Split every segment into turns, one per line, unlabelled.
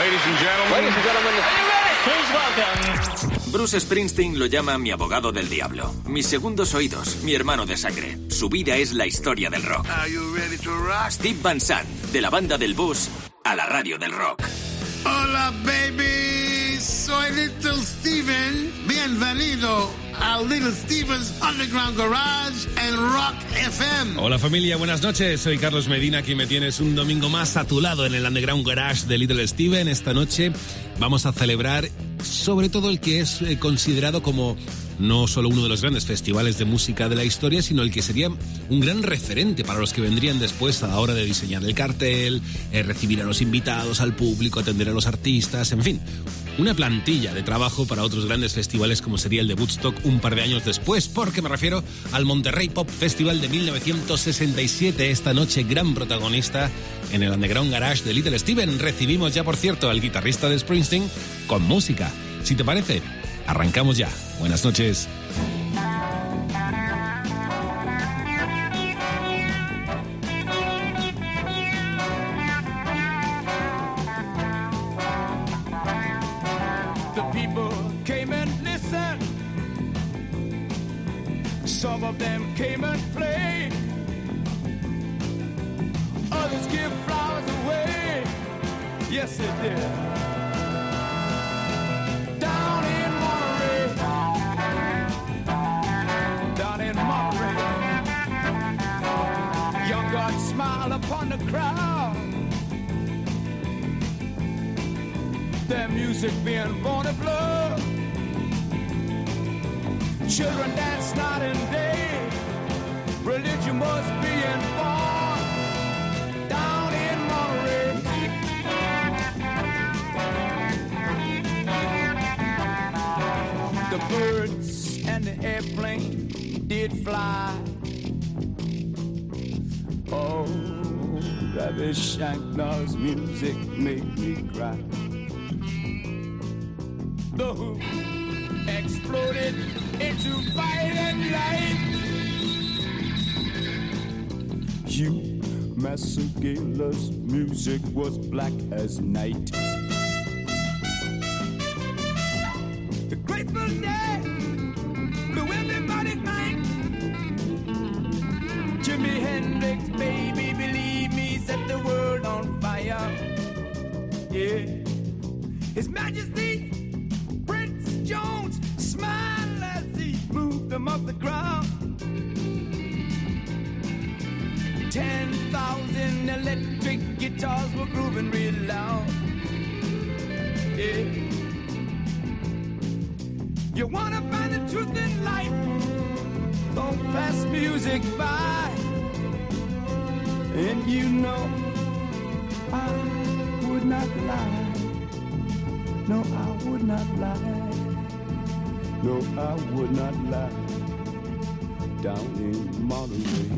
Ladies and gentlemen.
Ladies and gentlemen. Are you ready? Please welcome.
Bruce Springsteen lo llama mi abogado del diablo, mis segundos oídos, mi hermano de sangre. Su vida es la historia del rock.
Are you ready to rock?
Steve Van Sant, de la banda del bus a la radio del rock.
Hola, baby. Soy Little Steven. Bienvenido a Little Steven's Underground Garage en Rock FM.
Hola familia, buenas noches. Soy Carlos Medina, aquí me tienes un domingo más a tu lado en el Underground Garage de Little Steven. Esta noche vamos a celebrar sobre todo el que es eh, considerado como no solo uno de los grandes festivales de música de la historia, sino el que sería un gran referente para los que vendrían después a la hora de diseñar el cartel, eh, recibir a los invitados, al público, atender a los artistas, en fin, una plantilla de trabajo para otros grandes festivales como sería el de Woodstock un par de años después, porque me refiero al Monterrey Pop Festival de 1967, esta noche gran protagonista en el Underground Garage de Little Steven. Recibimos ya, por cierto, al guitarrista de Springsteen con música. Si te parece, arrancamos ya. Buenas noches.
Some of them came and played. Others give flowers away. Yes, they did. Down in Monterey. Down in Monterey. Young God smiled upon the crowd. their music being born of blood. Children dance night and day. Religion was being born down in Monterey. The Byrds and the airplane did fly. Oh, Ravi Shankar's music made me cry the Who exploded into violent light. Hugh Masekela's music was black as night. No, I would not lie down in Monterey.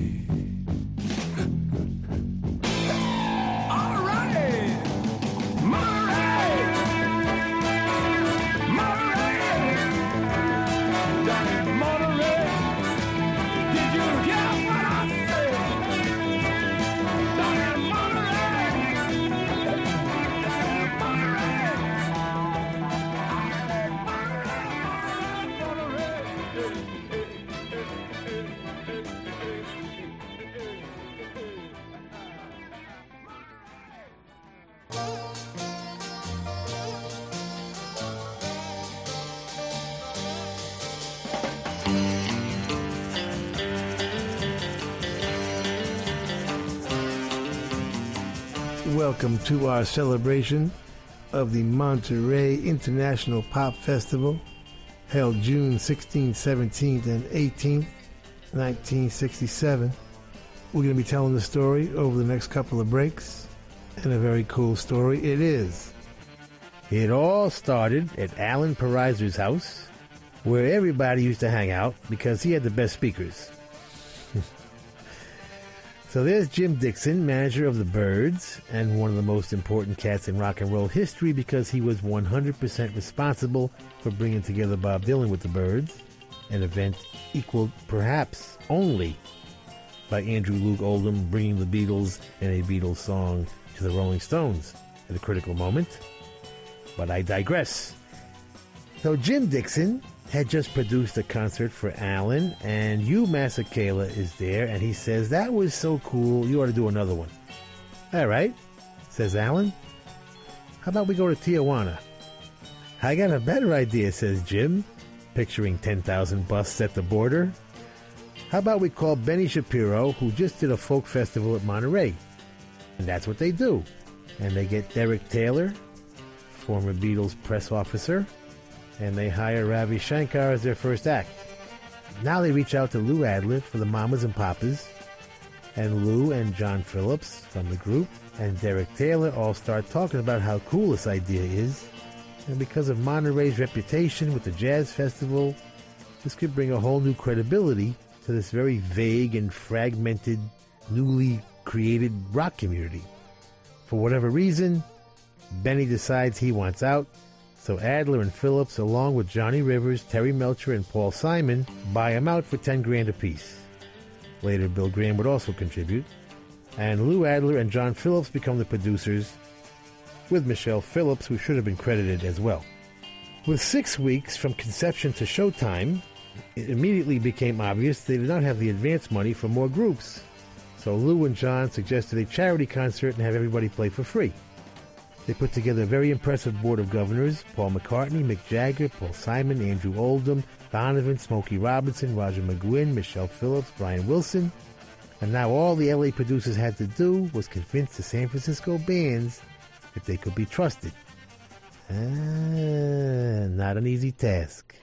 Welcome to our celebration of the Monterey International Pop Festival, held June 16th, 17th, and 18th, 1967. We're going to be telling the story over the next couple of breaks, and a very cool story it is.
It all started at Alan Pariser's house, where everybody used to hang out because he had the best speakers. So there's Jim Dixon, manager of the Byrds, and one of the most important cats in rock and roll history because he was 100% responsible for bringing together Bob Dylan with the Byrds, an event equaled perhaps only by Andrew Loog Oldham bringing the Beatles and a Beatles song to the Rolling Stones at a critical moment.
But I digress. So Jim Dixon had just produced a concert for Alan, and Hugh, Masekela is there, and he says, That was so cool, you ought to do another one. All right, says Alan. How about we go to Tijuana? I got a better idea, says Jim, picturing 10,000 busts at the border. How about we call Benny Shapiro, who just did a folk festival at Monterey? And that's what they do. And they get Derek Taylor, former Beatles press officer, and they hire Ravi Shankar as their first act. Now they reach out to Lou Adler for the Mamas and Papas, and Lou and John Phillips from the group and Derek Taylor all start talking about how cool this idea is. And because of Monterey's reputation with the Jazz Festival, this could bring a whole new credibility to this very vague and fragmented, newly created rock community. For whatever reason, Benny decides he wants out, so Adler and Phillips, along with Johnny Rivers, Terry Melcher, and Paul Simon, buy him out for 10 grand apiece. Later, Bill Graham would also contribute, and Lou Adler and John Phillips become the producers, with Michelle Phillips, who should have been credited as well. With six weeks from conception to showtime, it immediately became obvious they did not have the advance money for more groups. So Lou and John suggested a charity concert and have everybody play for free. They put together a very impressive board of governors Paul McCartney, Mick Jagger, Paul Simon, Andrew Oldham, Donovan, Smokey Robinson, Roger McGuinn, Michelle Phillips, Brian Wilson. And now all the LA producers had to do was convince the San Francisco bands that they could be trusted. Ah, not an easy task.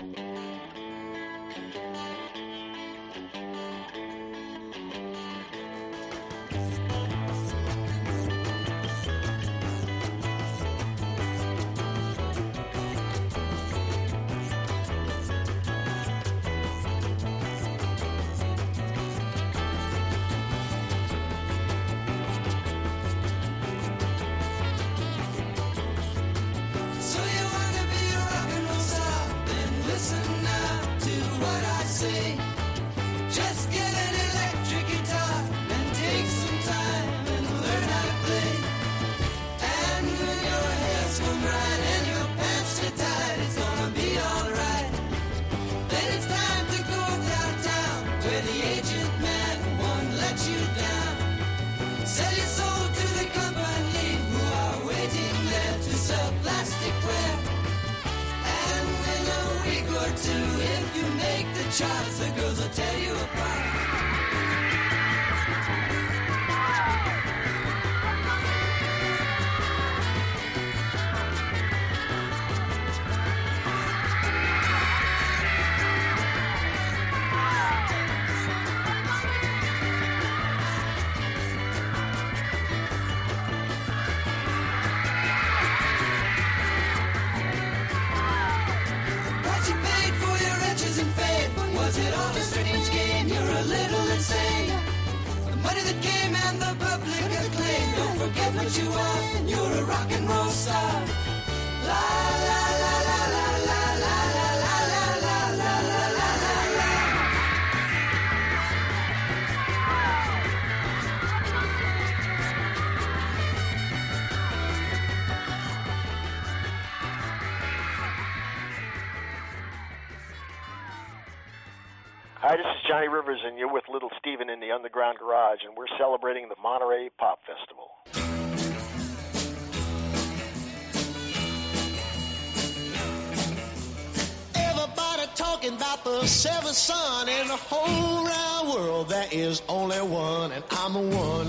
Seventh son in the whole round world. There is only one, and I'm the one.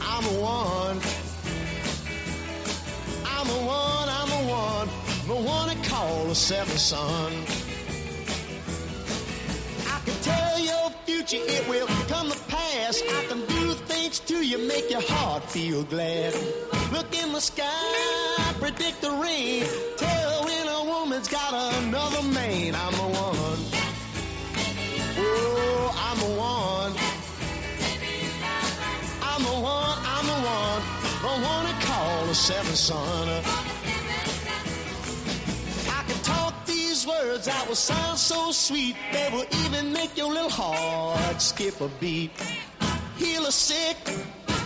I'm the one. I'm the one, I'm the one. The one they call the seventh son. I can tell your future, it will come to pass. I can do things to you, make your heart feel glad. Look in the sky, predict the rain. Tell woman's got another man. I'm the one. Oh, I'm the one. I'm the one, I'm the one. The one to call the seventh son. I can talk these words that will sound so sweet. They will even make your little heart skip a beat. Heal a sick,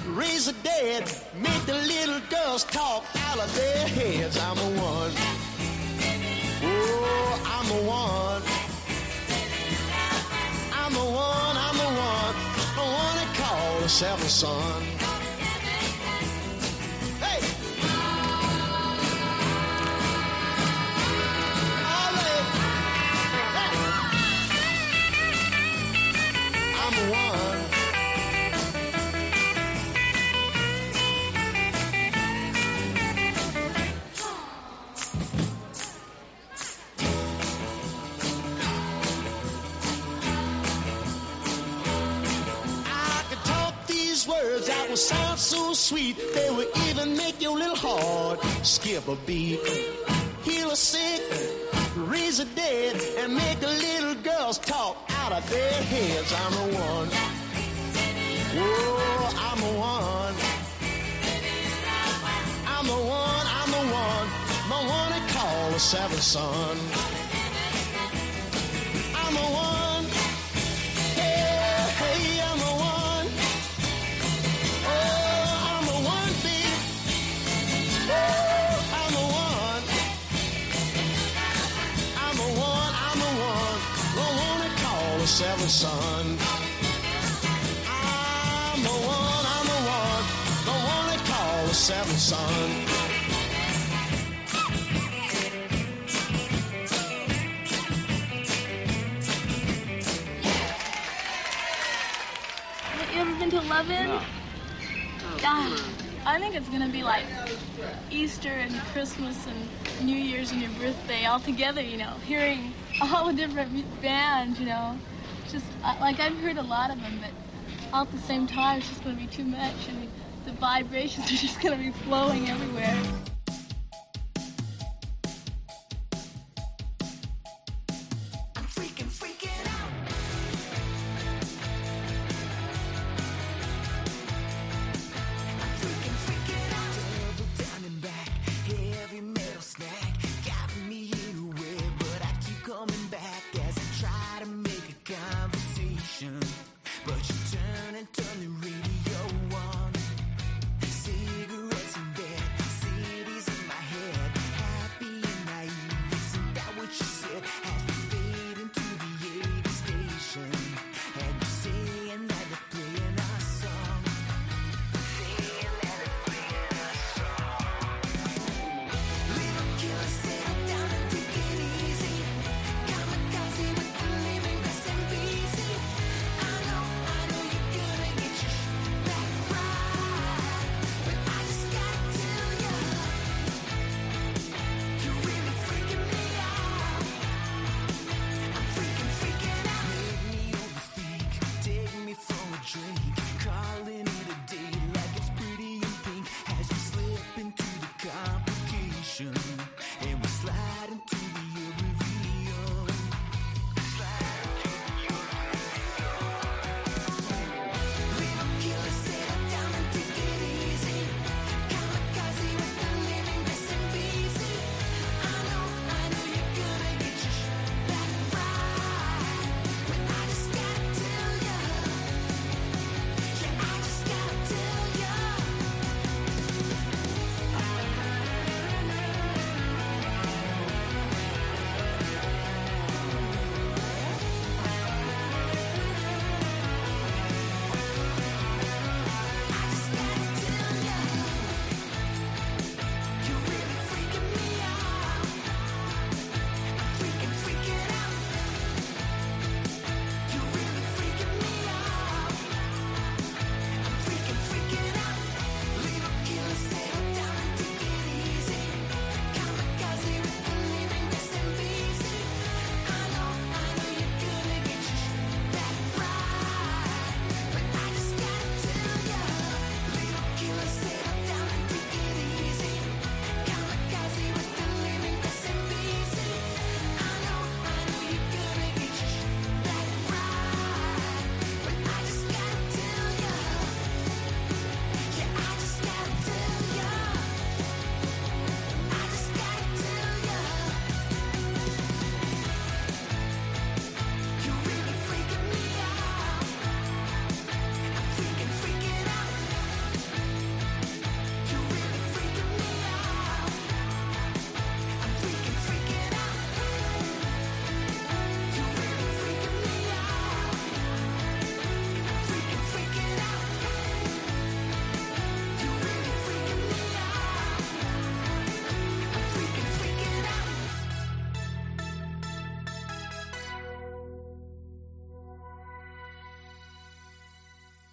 raise the dead, make the little girls talk out of their heads. I'm the one. Oh, I'm the one. I'm the one, I'm the one. The one that called herself a son. Sound so sweet. They will even make your little heart skip a beat. Heal a sick, raise the dead, and make the little girls talk out of their heads. I'm the one. Oh, I'm the one. I'm the one, I'm the one, the one that called the seventh son. I'm the one. The seventh son. I'm the one, I'm the one. The one that called the seventh son.
You ever been to Levin? Yeah. I think it's gonna be like Easter and Christmas and New Year's and your birthday all together, you know, hearing all the different bands, you know. Just like I've heard a lot of them, but all at the same time, it's just gonna be too much. Mean, the vibrations are just gonna be flowing everywhere.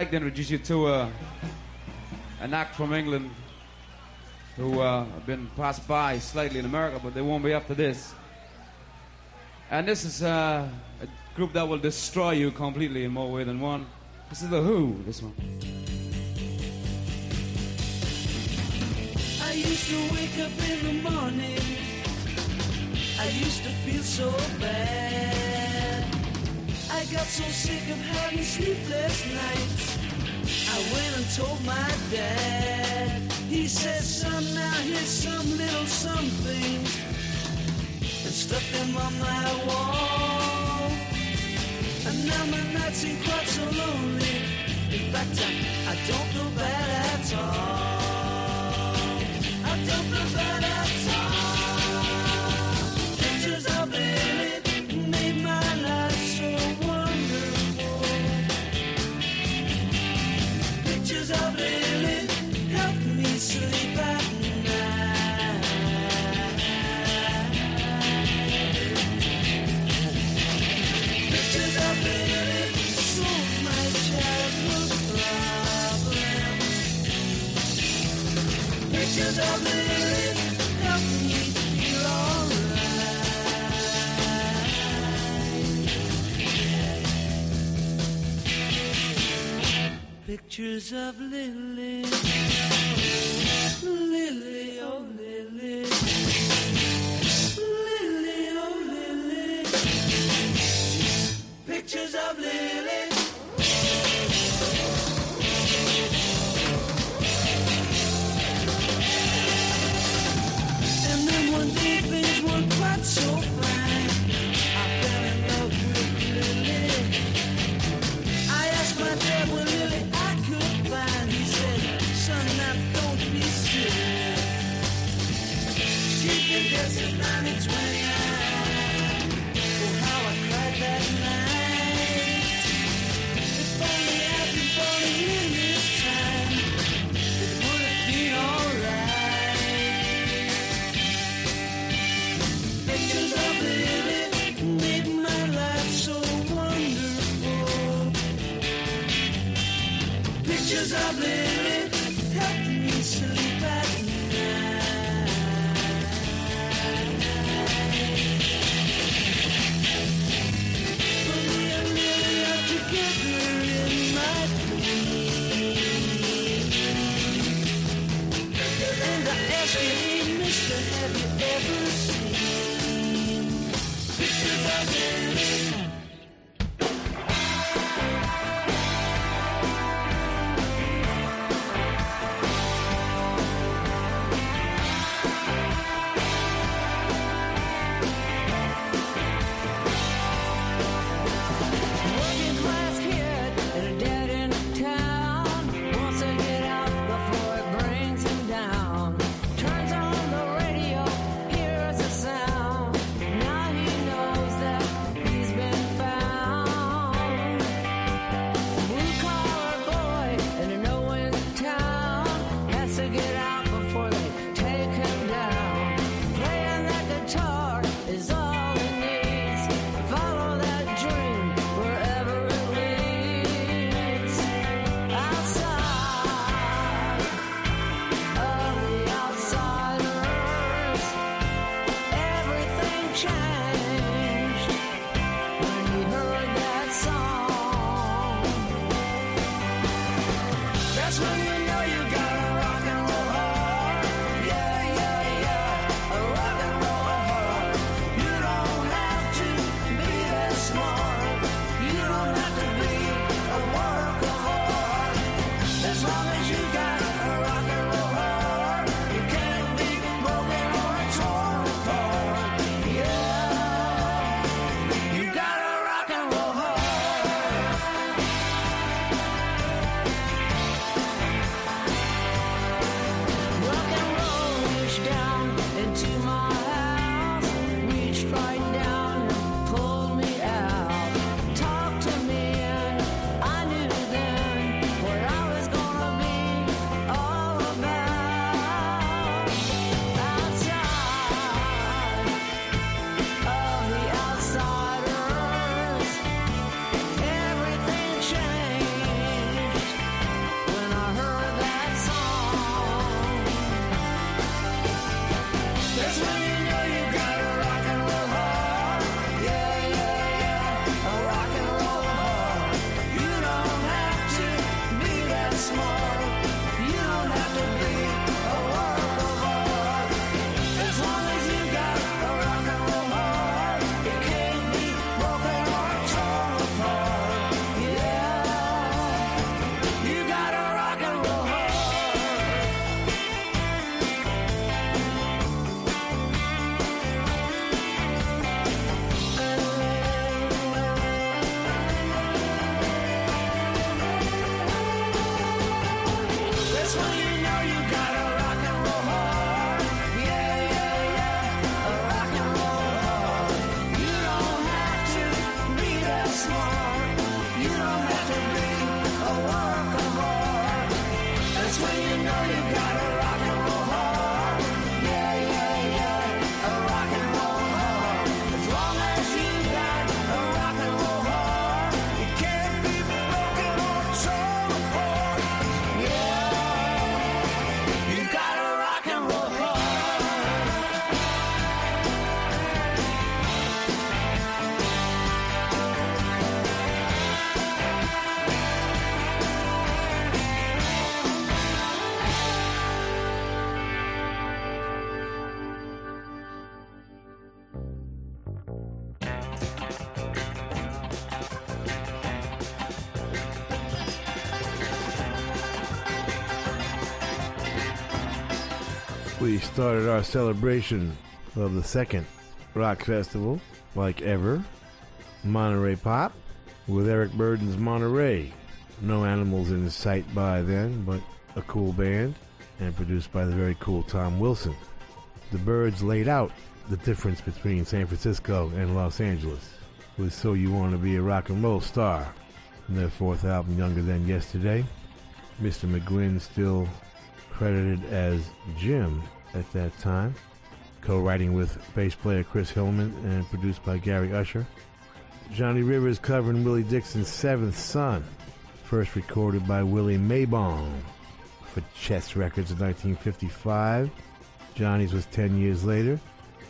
Like to introduce you to uh, an act from England who uh, have been passed by slightly in America, but they won't be after this. And this is uh, a group that will destroy you completely in more ways than one. This is The Who, this one.
I used to wake up in the morning. I used to feel so bad. I got so sick of having sleepless nights. I went and told my dad. He said, son, now here's some little something. And stuck them on my wall. And now my nights ain't quite so lonely. In fact, I, I don't feel bad at all. I don't feel bad at all. Pictures of Lily Lily, oh Lily, Lily, oh Lily. Pictures of Lily.
Started our celebration of the second rock festival, like ever, Monterey Pop, with Eric Burdon's Monterey. No animals in sight by then, but a cool band, and produced by the very cool Tom Wilson. The Byrds laid out the difference between San Francisco and Los Angeles with So You Want to Be a Rock and Roll Star, from their fourth album, Younger Than Yesterday. Mr. McGuinn still credited as Jim at that time, co-writing with bass player Chris Hillman and produced by Gary Usher. Johnny Rivers covering Willie Dixon's Seventh Son, first recorded by Willie Mabon for Chess Records in 1955. Johnny's was 10 years later,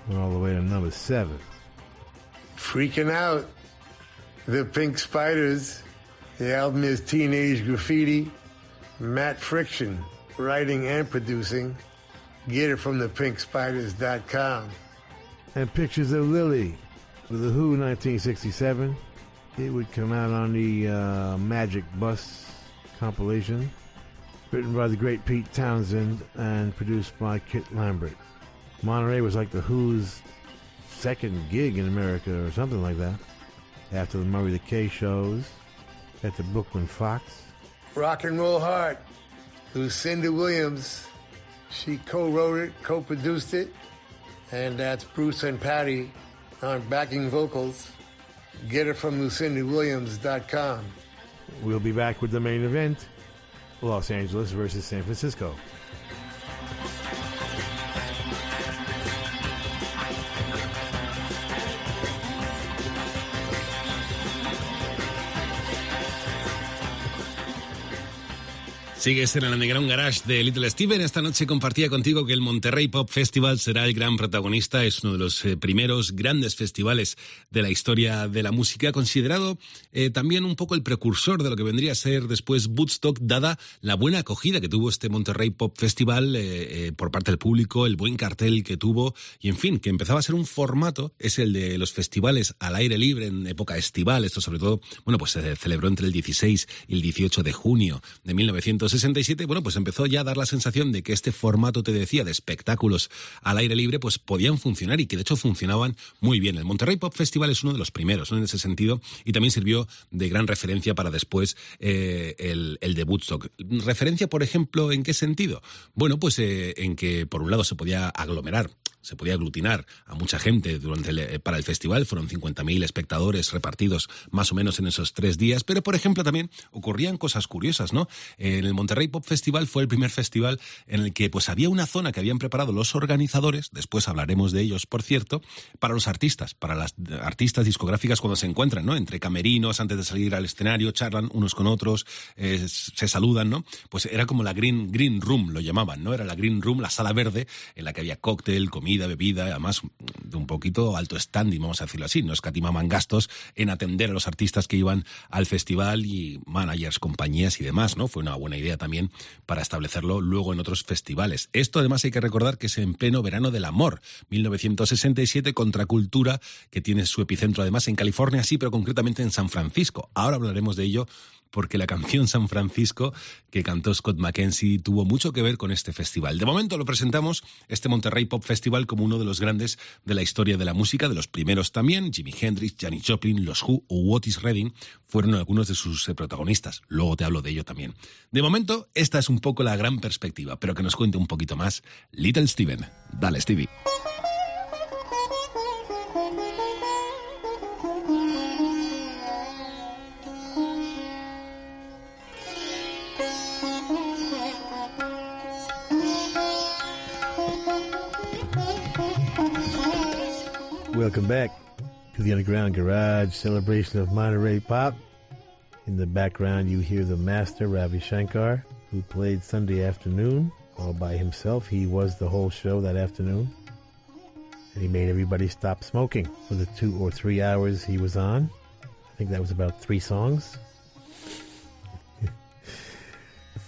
went all the way to number 7.
Freaking out. The Pink Spiders. The album is Teenage Graffiti. Matt Friction, writing and producing. Get it from thepinkspiders.com.
And Pictures of Lily with The Who 1967. It would come out on the uh, Magic Bus compilation, written by the great Pete Townshend and produced by Kit Lambert. Monterey was like The Who's second gig in America or something like that. After the Murray the K shows at the Brooklyn Fox.
Rock and Roll Heart. Lucinda Williams. She co-wrote it, co-produced it, and that's Bruce and Patti on backing vocals. Get it from lucindawilliams.com.
We'll be back with the main event Los Angeles versus San Francisco.
Sigues en el Underground Garage de Little Steven. Esta noche compartía contigo que el Monterrey Pop Festival será el gran protagonista. Es uno de los eh, primeros grandes festivales de la historia de la música, considerado eh, también un poco el precursor de lo que vendría a ser después Woodstock, dada la buena acogida que tuvo este Monterrey Pop Festival eh, eh, por parte del público, el buen cartel que tuvo y, en fin, que empezaba a ser un formato, es el de los festivales al aire libre en época estival. Esto, sobre todo, bueno, pues se celebró entre el 16 y el 18 de junio de 1967. Bueno, pues empezó ya a dar la sensación de que este formato, te decía, de espectáculos al aire libre, pues podían funcionar y que de hecho funcionaban muy bien. El Monterrey Pop Festival es uno de los primeros. En ese sentido, y también sirvió de gran referencia para después eh, el, el de Woodstock. ¿Referencia, por ejemplo, en qué sentido? Bueno, pues eh, en que por un lado se podía aglomerar se podía aglutinar a mucha gente durante el- eh, para el festival. Fueron 50.000 espectadores repartidos más o menos en esos tres días. Pero, por ejemplo, también ocurrían cosas curiosas, ¿no? En el Monterrey Pop Festival fue el primer festival en el que pues había una zona que habían preparado los organizadores, después hablaremos de ellos, por cierto, para los artistas, para las artistas discográficas cuando se encuentran, ¿no? Entre camerinos, antes de salir al escenario, charlan unos con otros, eh, se saludan, ¿no? Pues era como la Green, green Room, lo llamaban, ¿no? Era la Green Room, la sala verde, en la que había cóctel, comida, bebida, además de un poquito alto standing, vamos a decirlo así. No escatimaban gastos en atender a los artistas que iban al festival y managers, compañías y demás, ¿no? Fue una buena idea también para establecerlo luego en otros festivales. Esto además hay que recordar que es en pleno verano del amor, 1967, contracultura, que tiene su epicentro además en California, sí, pero concretamente en San Francisco. Ahora hablaremos de ello porque la canción San Francisco que cantó Scott McKenzie tuvo mucho que ver con este festival. De momento lo presentamos, este Monterrey Pop Festival, como uno de los grandes de la historia de la música, de los primeros también. Jimi Hendrix, Janis Joplin, Los Who o Otis Redding fueron algunos de sus eh, protagonistas. Luego te hablo de ello también. De momento, esta es un poco la gran perspectiva, pero que nos cuente un poquito más Little Steven. Dale, Stevie.
Welcome back to the Underground Garage celebration of Monterey Pop. In the background, you hear the master, Ravi Shankar, who played Sunday afternoon all by himself. He was the whole show that afternoon. And he made everybody stop smoking for the two or three hours he was on. I think that was about three songs.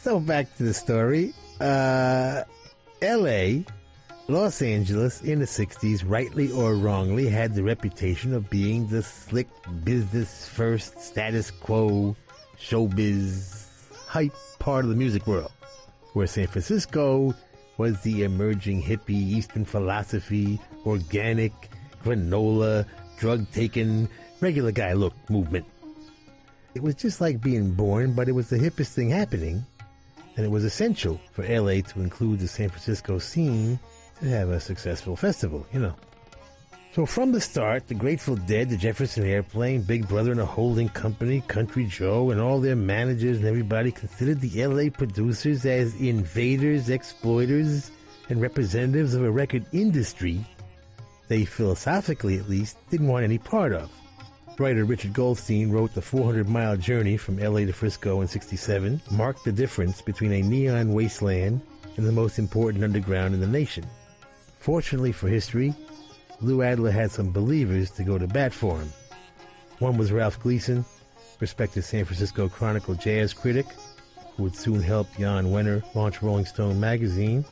so back to the story. Uh, L.A. Los Angeles in the 60s, rightly or wrongly, had the reputation of being the slick business first, status quo, showbiz, hype part of the music world. Where San Francisco was the emerging hippie Eastern philosophy, organic, granola, drug taking, regular guy look movement. It was just like being born, but it was the hippest thing happening, and it was essential for LA to include the San Francisco scene to have a successful festival, you know. So from the start, the Grateful Dead, the Jefferson Airplane, Big Brother and a holding company, Country Joe, and all their managers and everybody considered the LA producers as invaders, exploiters, and representatives of a record industry they philosophically at least didn't want any part of. Writer Richard Goldstein wrote The 400 Mile Journey from LA to Frisco in 67 marked the difference between a neon wasteland and the most important underground in the nation. Fortunately for history, Lou Adler had some believers to go to bat for him. One was Ralph Gleason, respected San Francisco Chronicle jazz critic, who would soon help Jann Wenner launch Rolling Stone magazine.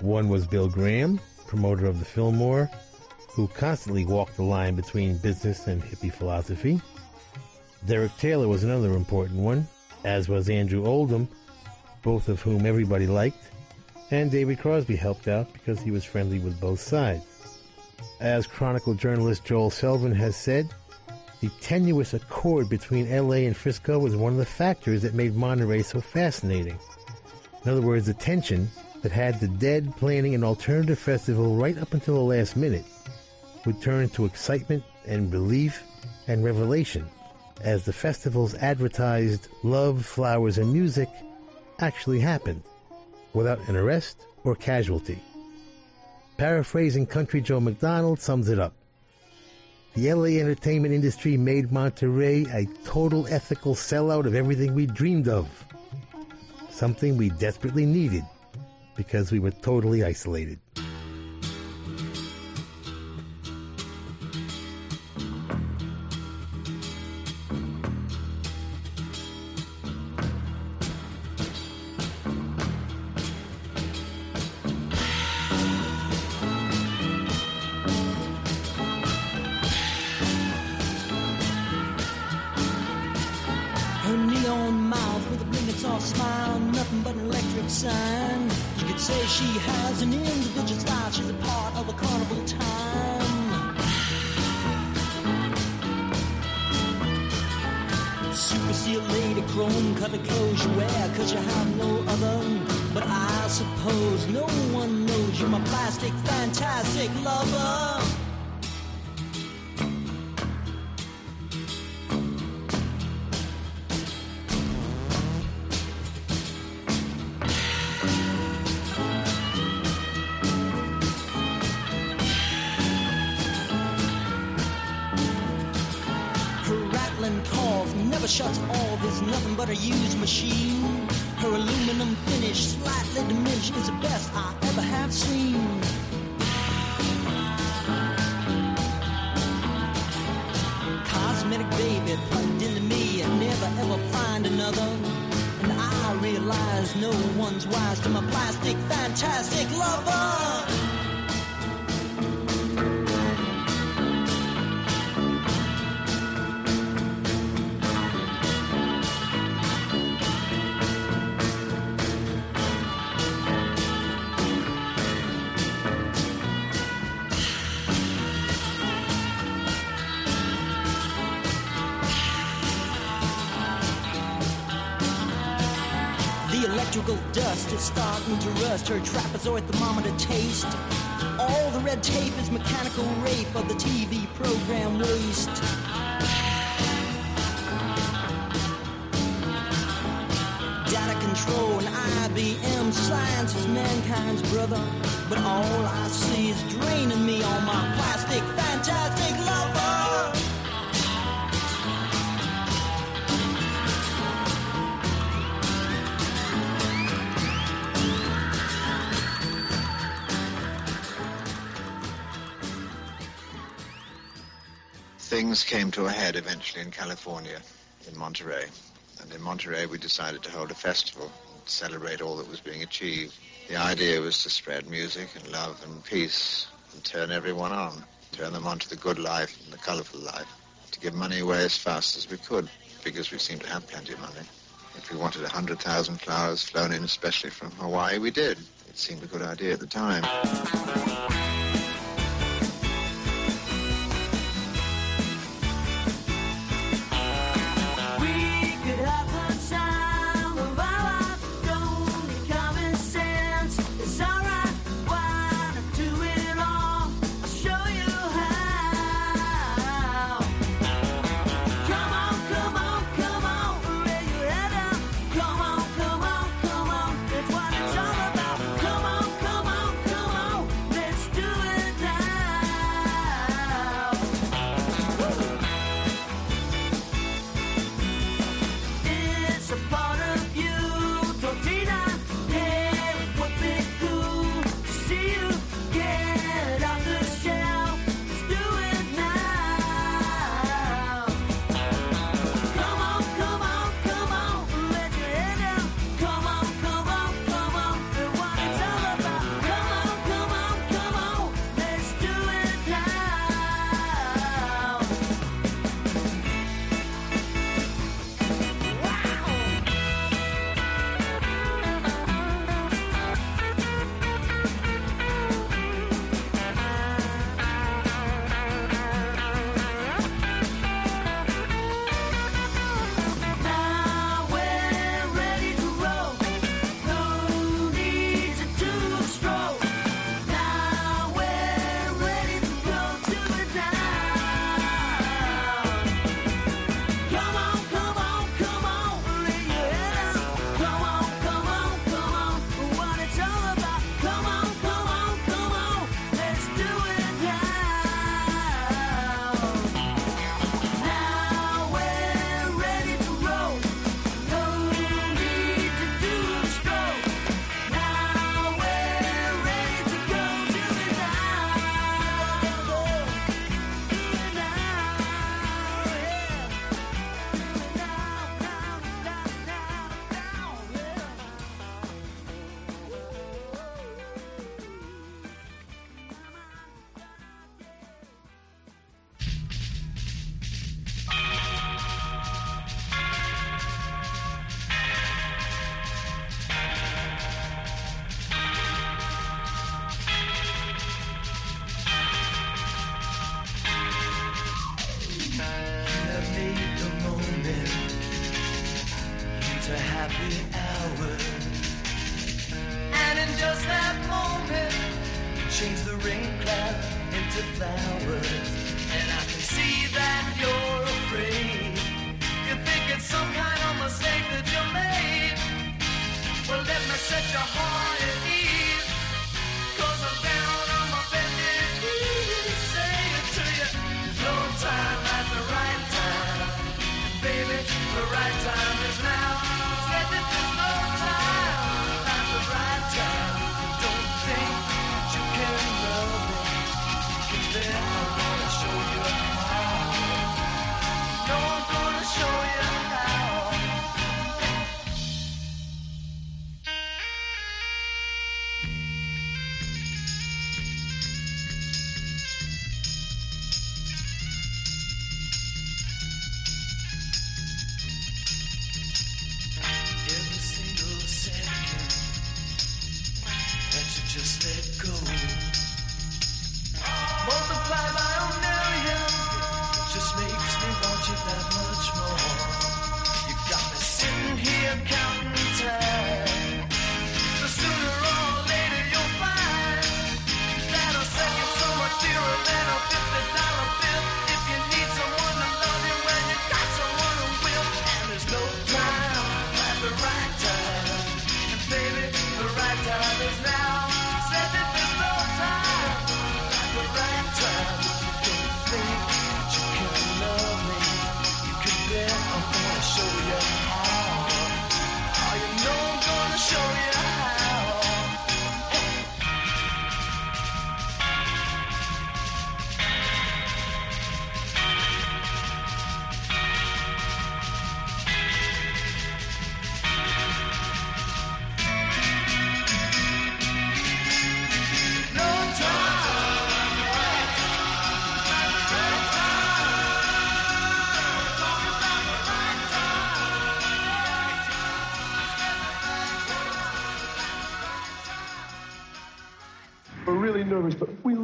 One was Bill Graham, promoter of the Fillmore, who constantly walked the line between business and hippie philosophy. Derek Taylor was another important one, as was Andrew Oldham, both of whom everybody liked, and David Crosby helped out because he was friendly with both sides. As Chronicle journalist Joel Selvin has said, the tenuous accord between LA and Frisco was one of the factors that made Monterey so fascinating. In other words, the tension that had the dead planning an alternative festival right up until the last minute would turn to excitement and relief and revelation as the festival's advertised love, flowers, and music actually happened without an arrest or casualty. Paraphrasing Country Joe McDonald sums it up. The LA entertainment industry made Monterey a total ethical sellout of everything we dreamed of. Something we desperately needed because we were totally isolated.
Cause you have no other. But I suppose no one knows you're my plastic, fantastic lover. Wise to my plastic, fantastic lover. Dust is starting to rust her trapezoid thermometer taste. All the red tape is mechanical rape of the TV program waste. Data control and IBM science is mankind's brother. But all I see is draining me on my plastic, fantastic
came to a head eventually in California, in Monterey. And in Monterey, we decided to hold a festival and celebrate all that was being achieved. The idea was to spread music and love and peace and turn everyone on, turn them on to the good life and the colorful life, to give money away as fast as we could because we seemed to have plenty of money.
If we wanted 100,000 flowers flown in especially from Hawaii, we did. It seemed a good idea at the time.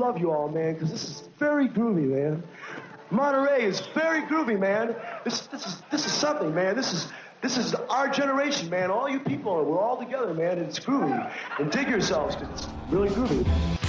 Love you
all, man, because this is very groovy, man. Monterey is very groovy, man. This, this is this is something, man. This is this is our generation, man. All you people, are, we're all together, man. It's groovy. And dig yourselves, 'cause it's really groovy.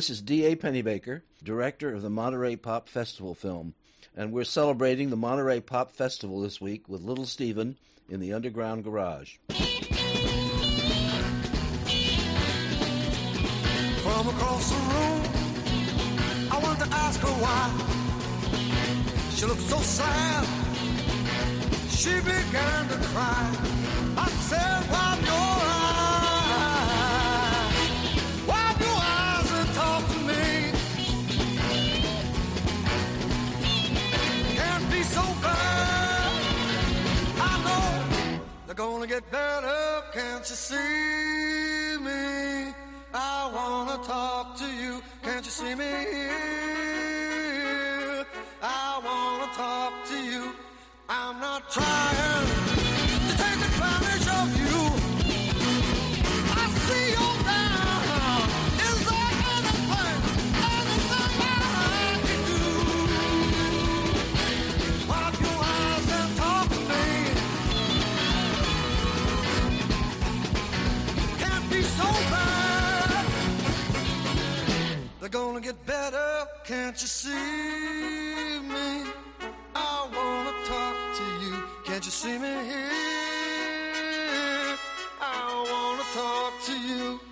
This is D.A. Pennebaker, director of the Monterey Pop Festival film, and we're celebrating the Monterey Pop Festival this week with Little Steven in the Underground Garage.
From across the room, I wanted to ask her why. She looked so sad. She began to cry. I said, Wipe gonna get better. Can't you see me? I wanna talk to you. Can't you see me? I wanna talk to you. I'm not trying gonna get better, can't you see me? I wanna talk to you, can't you see me here? I wanna talk to you.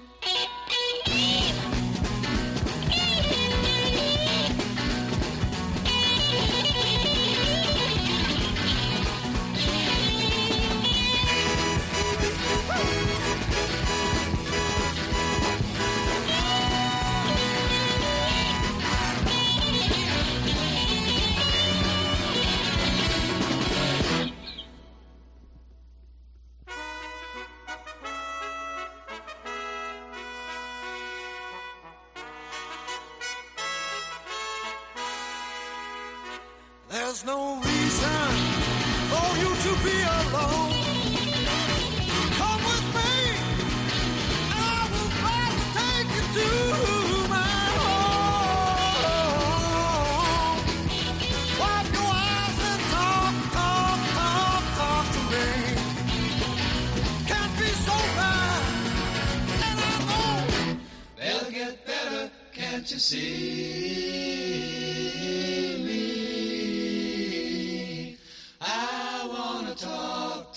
There's no reason for you to be alone. Come with me, I will gladly take you to my home. Wipe your eyes and talk, talk, talk, talk to me. Can't be so bad, and I know they'll get better. Can't you see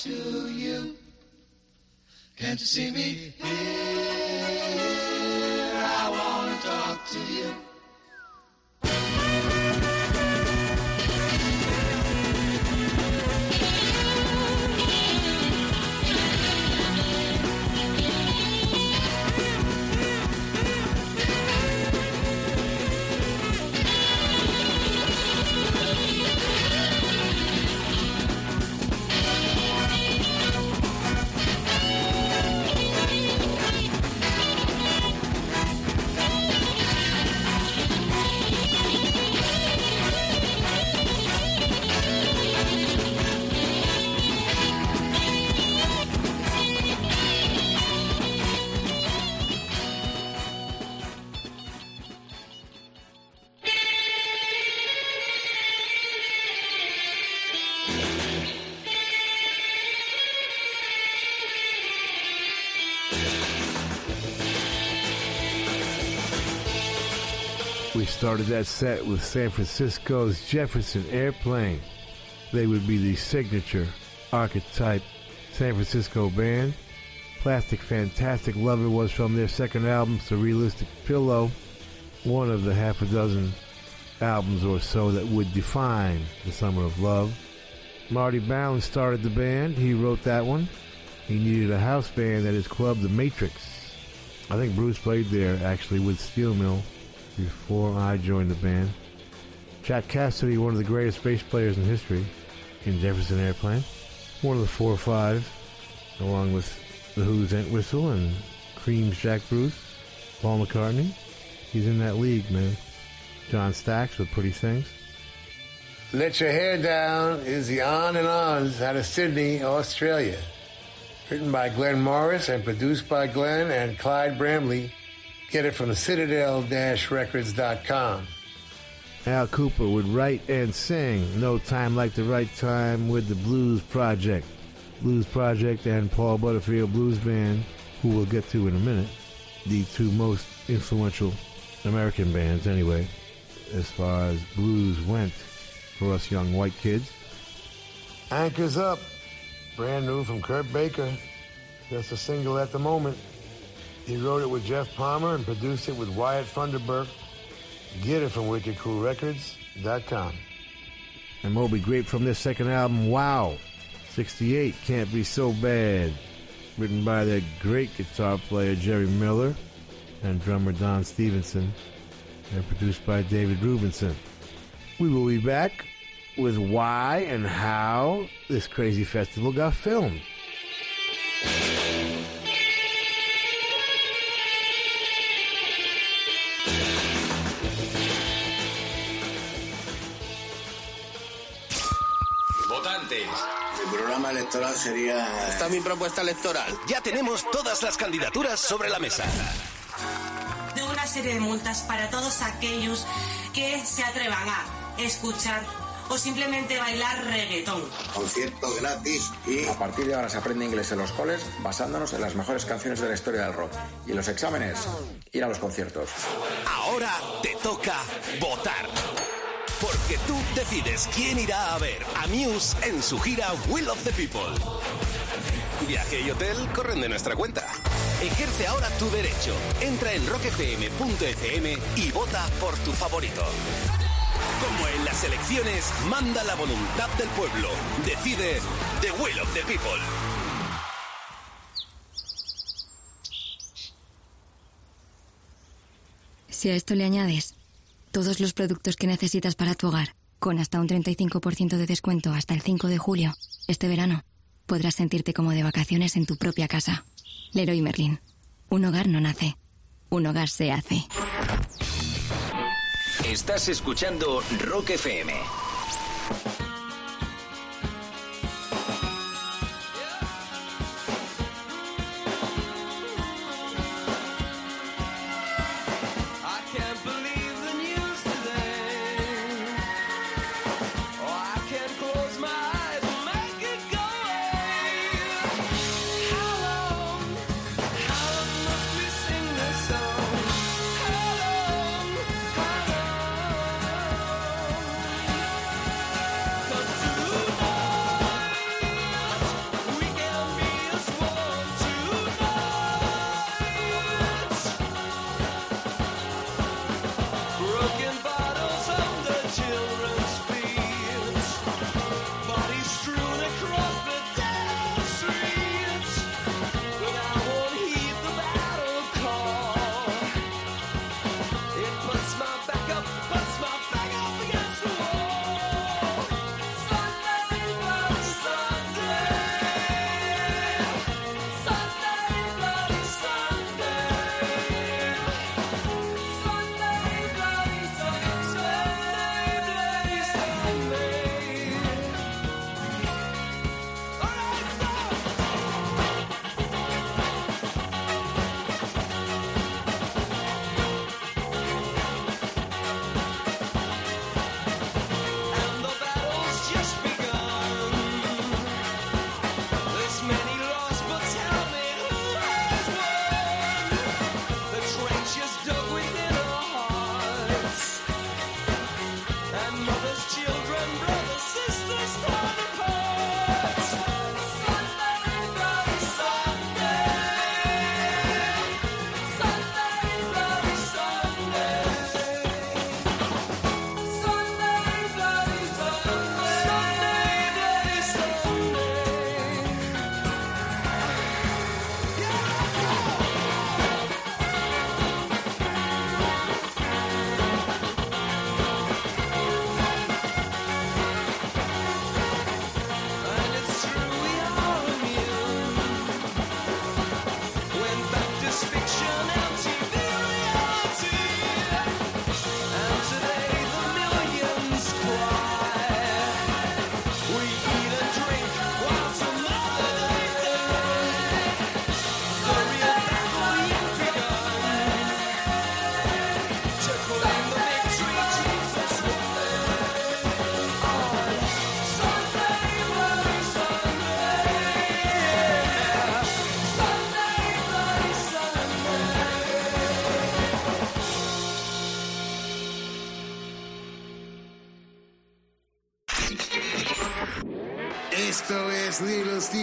to you. Can't you see me here? I wanna talk to you.
Started that set with San Francisco's Jefferson Airplane. They would be the signature archetype San Francisco band. Plastic Fantastic Lover was from their second album, Surrealistic Pillow, one of the half a dozen albums or so that would define the Summer of Love. Marty Balin started the band. He wrote that one. He needed a house band at his club, The Matrix. I think Bruce played there actually with Steel Mill before I joined the band. Jack Cassidy, one of the greatest bass players in history, in Jefferson Airplane. One of the four or five, along with The Who's Entwistle and Cream's Jack Bruce, Paul McCartney. He's in that league, man. John Stax with Pretty Things.
Let Your Hair Down is the On and Ons out of Sydney, Australia. Written by Glenn Morris and produced by Glenn and Clyde Bramley. Get it from the citadel-records.com.
Al Kooper would write and sing No Time Like the Right Time with the Blues Project. Blues Project and Paul Butterfield Blues Band, who we'll get to in a minute. The two most influential American bands, anyway, as far as blues went for us young white kids. Anchors Up, brand new from Kurt Baker. Just a single at the moment. He wrote it with Jeff Palmer and produced it with Wyatt Funderburk. Get it from WickedCoolRecords.com. And Moby Grape from their second album, Wow. 68, Can't Be So Bad. Written by their great guitar player Jerry Miller and drummer Don Stevenson. And produced by David Rubinson. We will be back with why and how this crazy festival got filmed.
Programa electoral sería... Esta es mi propuesta electoral.
Ya tenemos todas las candidaturas sobre la mesa.
de una serie de multas para todos aquellos que se atrevan a escuchar o simplemente bailar reggaetón.
Concierto gratis y...
A partir de ahora se aprende inglés en los coles basándonos en las mejores canciones de la historia del rock. Y en los exámenes, ir a los conciertos.
Ahora te toca votar. Porque tú decides quién irá a ver a Muse en su gira Will of the People. Viaje y hotel corren de nuestra cuenta. Ejerce ahora tu derecho. Entra en rockfm.fm y vota por tu favorito. Como en las elecciones, manda la voluntad del pueblo. Decide The Will of the People.
Si a esto le añades todos los productos que necesitas para tu hogar, con hasta un 35% de descuento hasta el 5 de julio, este verano, podrás sentirte como de vacaciones en tu propia casa. Leroy Merlin. Un hogar no nace, un hogar se hace.
Estás escuchando Rock FM.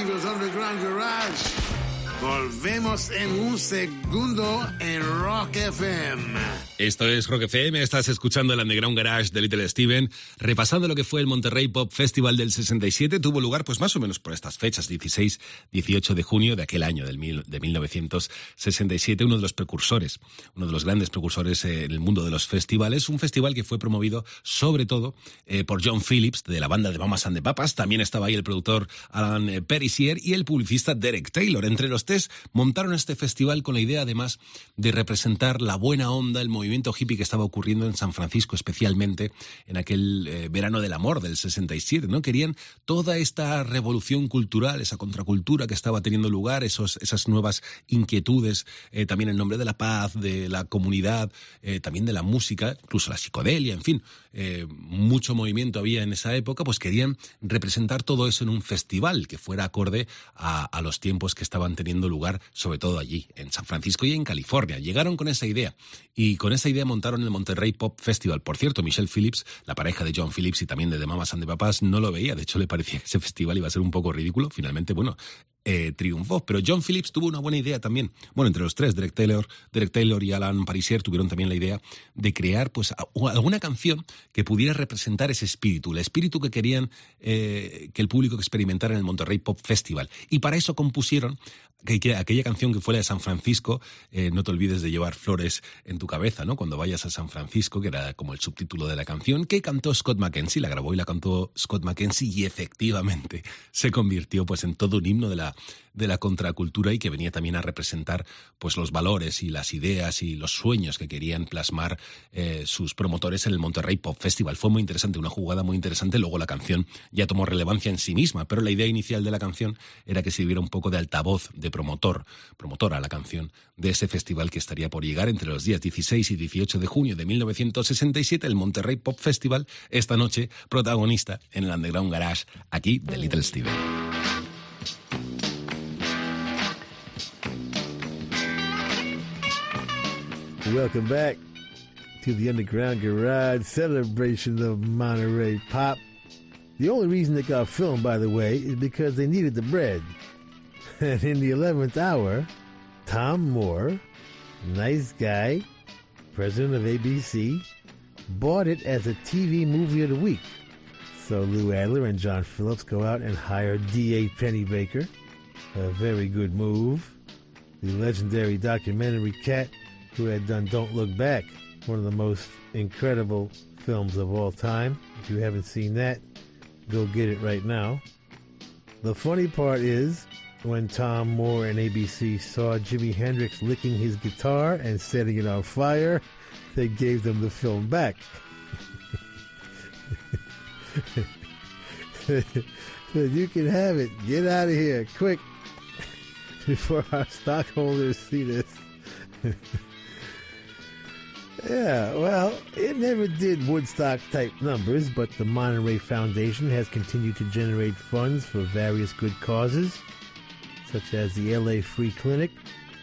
Steve's Underground Garage. Volvemos en un segundo en Rock FM.
Esto es Rock FM, estás escuchando el Underground Garage de Little Steven, repasando lo que fue el Monterrey Pop Festival del 67, tuvo lugar pues más o menos por estas fechas, 16, 18 de junio de aquel año, del mil, de 1967, uno de los precursores, uno de los grandes precursores en el mundo de los festivales, un festival que fue promovido sobre todo eh, por John Phillips de la banda de Mamas and the Papas, también estaba ahí el productor Alan eh, Perisier y el publicista Derek Taylor, entre los Tres montaron este festival con la idea, además, de representar la buena onda, el movimiento hippie que estaba ocurriendo en San Francisco, especialmente en aquel eh, verano del amor del 67, ¿no? Querían toda esta revolución cultural, esa contracultura que estaba teniendo lugar, esos, esas nuevas inquietudes, eh, también en nombre de la paz, de la comunidad, eh, también de la música, incluso la psicodelia, en fin, eh, mucho movimiento había en esa época, pues querían representar todo eso en un festival que fuera acorde a, a los tiempos que estaban teniendo lugar, sobre todo allí, en San Francisco y en California. Llegaron con esa idea y con esa idea montaron el Monterrey Pop Festival. Por cierto, Michelle Phillips, la pareja de John Phillips y también de The Mamas and the Papas, no lo veía. De hecho, le parecía que ese festival iba a ser un poco ridículo. Finalmente, bueno, eh, triunfó. Pero John Phillips tuvo una buena idea también. Bueno, entre los tres, Derek Taylor, Derek Taylor y Alan Parisier tuvieron también la idea de crear pues alguna canción que pudiera representar ese espíritu, el espíritu que querían eh, que el público experimentara en el Monterrey Pop Festival. Y para eso compusieron que- que aquella canción que fue la de San Francisco, eh, no te olvides de llevar flores en tu cabeza, ¿no? Cuando vayas a San Francisco, que era como el subtítulo de la canción, que cantó Scott McKenzie, la grabó y la cantó Scott McKenzie y efectivamente se convirtió pues en todo un himno de la, de la contracultura y que venía también a representar pues los valores y las ideas y los sueños que querían plasmar eh, sus promotores en el Monterrey Pop Festival. Fue muy interesante, una jugada muy interesante. Luego la canción ya tomó relevancia en sí misma, pero la idea inicial de la canción era que sirviera un poco de altavoz, de promotor, promotora la canción de ese festival que estaría por llegar entre los días 16 y 18 de junio de 1967, el Monterrey Pop Festival, esta noche protagonista en el Underground Garage, aquí de Little Steven.
Welcome back to the Underground Garage celebration of Monterey Pop. The only reason it got filmed, by the way, is because they needed the bread. And in the 11th hour, Tom Moore, nice guy, president of ABC, bought it as a TV movie of the week. So Lou Adler and John Phillips go out and hire D.A. Pennebaker. A very good move. The legendary documentary cat who had done Don't Look Back, one of the most incredible films of all time. If you haven't seen that, go get it right now. The funny part is when Tom Moore and ABC saw Jimi Hendrix licking his guitar and setting it on fire, they gave them the film back. You can have it. Get out of here, quick, before our stockholders see this. yeah, well, it never did Woodstock type numbers, but the Monterey Foundation has continued to generate funds for various good causes, such as the LA Free Clinic,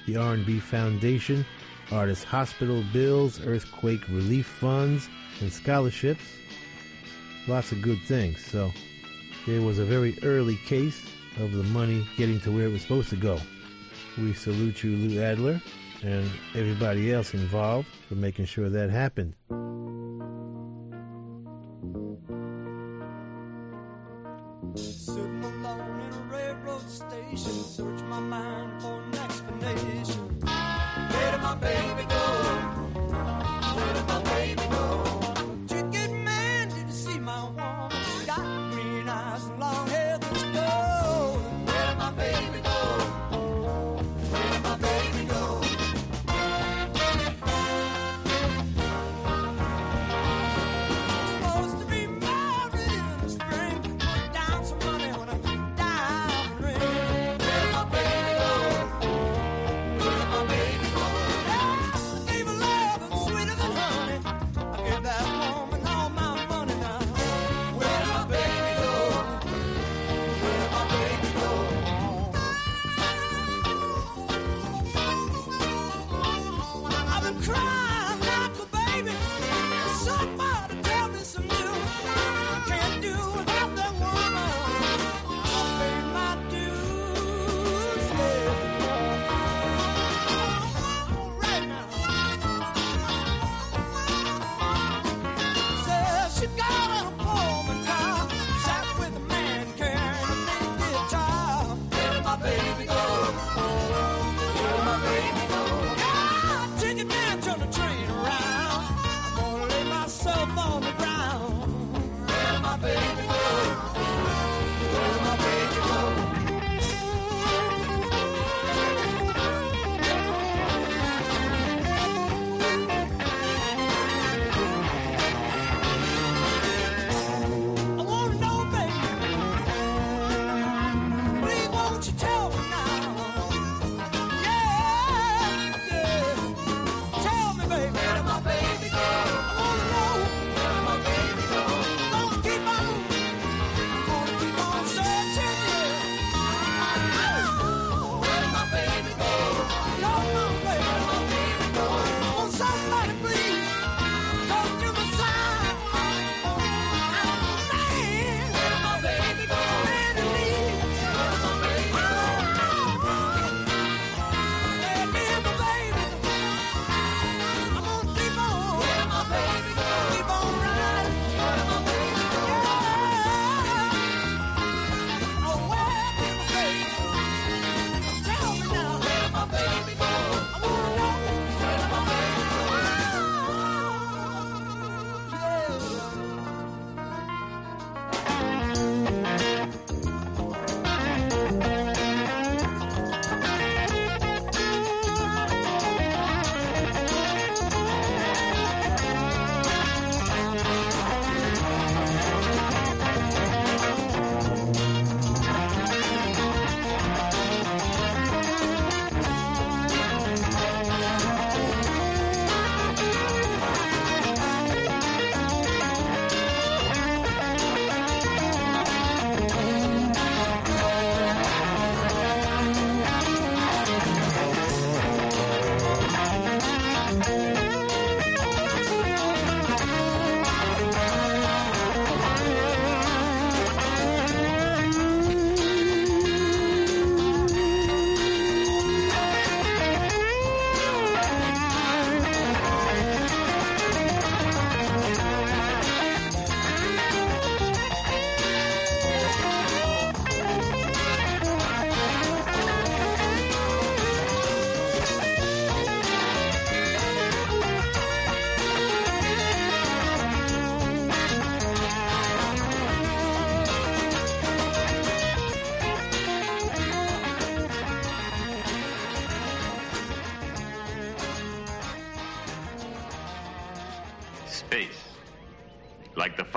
the R&B Foundation, Artist Hospital bills, earthquake relief funds, and scholarships. Lots of good things. So there was a very early case of the money getting to where it was supposed to go. We salute you, Lou Adler, and everybody else involved for making sure that happened.
My mind for an explanation. Where did my baby go?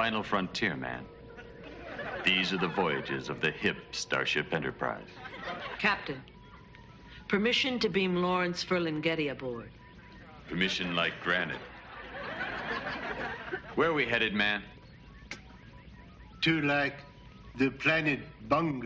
final frontier, man. These are the voyages of the hip Starship Enterprise.
Captain, permission to beam Lawrence Ferlinghetti aboard.
Permission like granite. Where are we headed, man?
To like the planet
Bung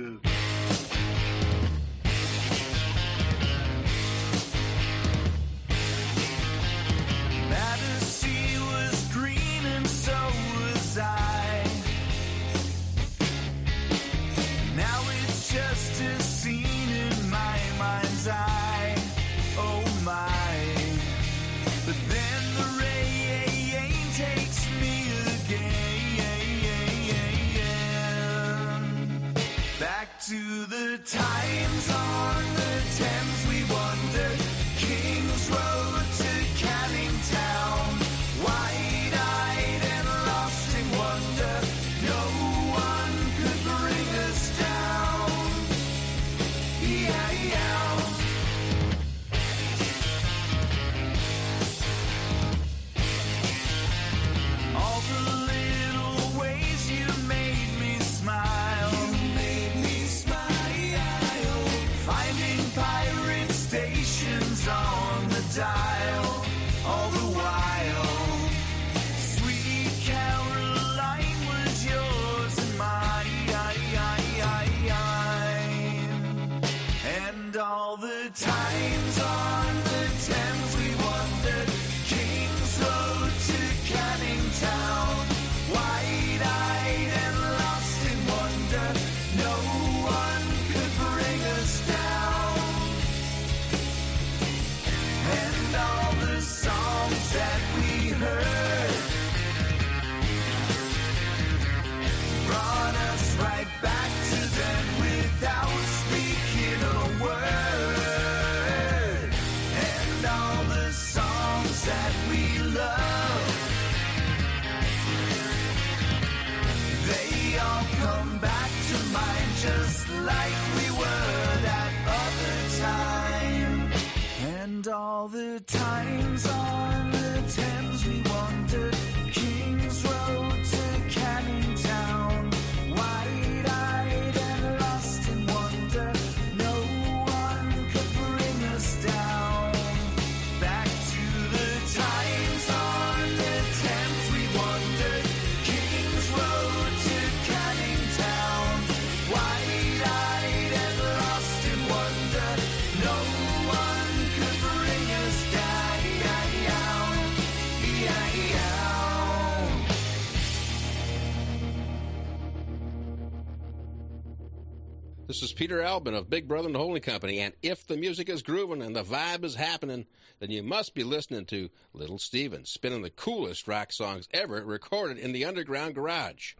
Peter Albin of Big Brother and the Holding Company. And if the music is grooving and the vibe is happening, then you must be listening to Little Steven spinning the coolest rock songs ever recorded in the underground garage.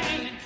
Hey.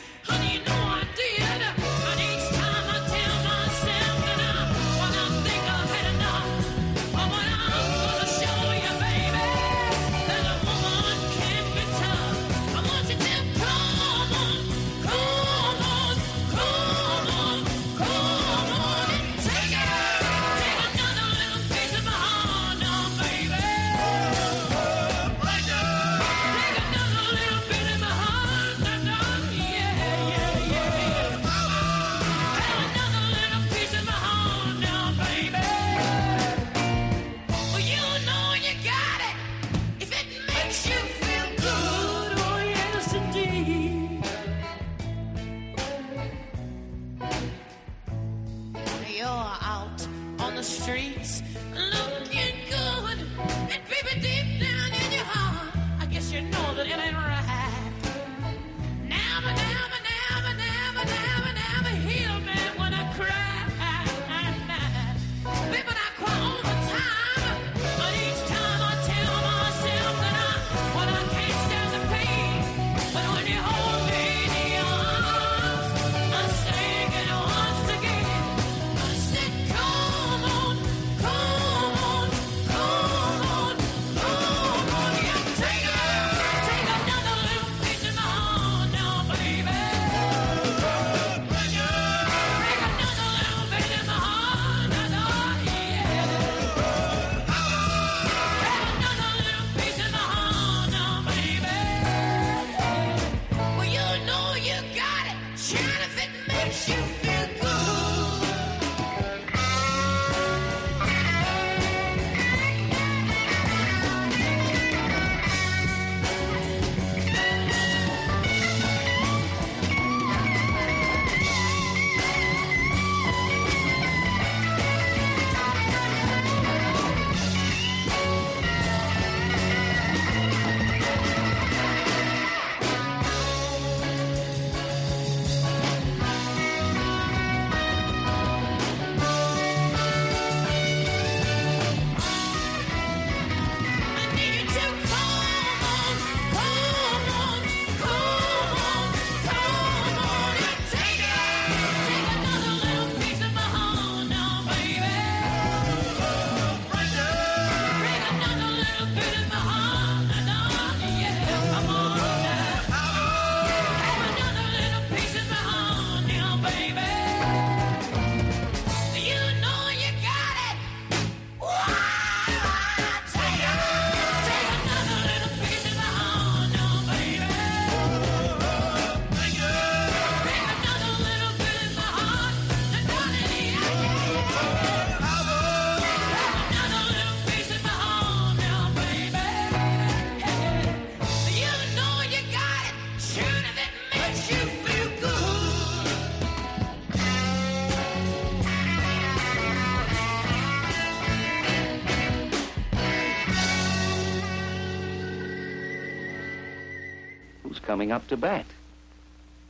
Coming up to bat?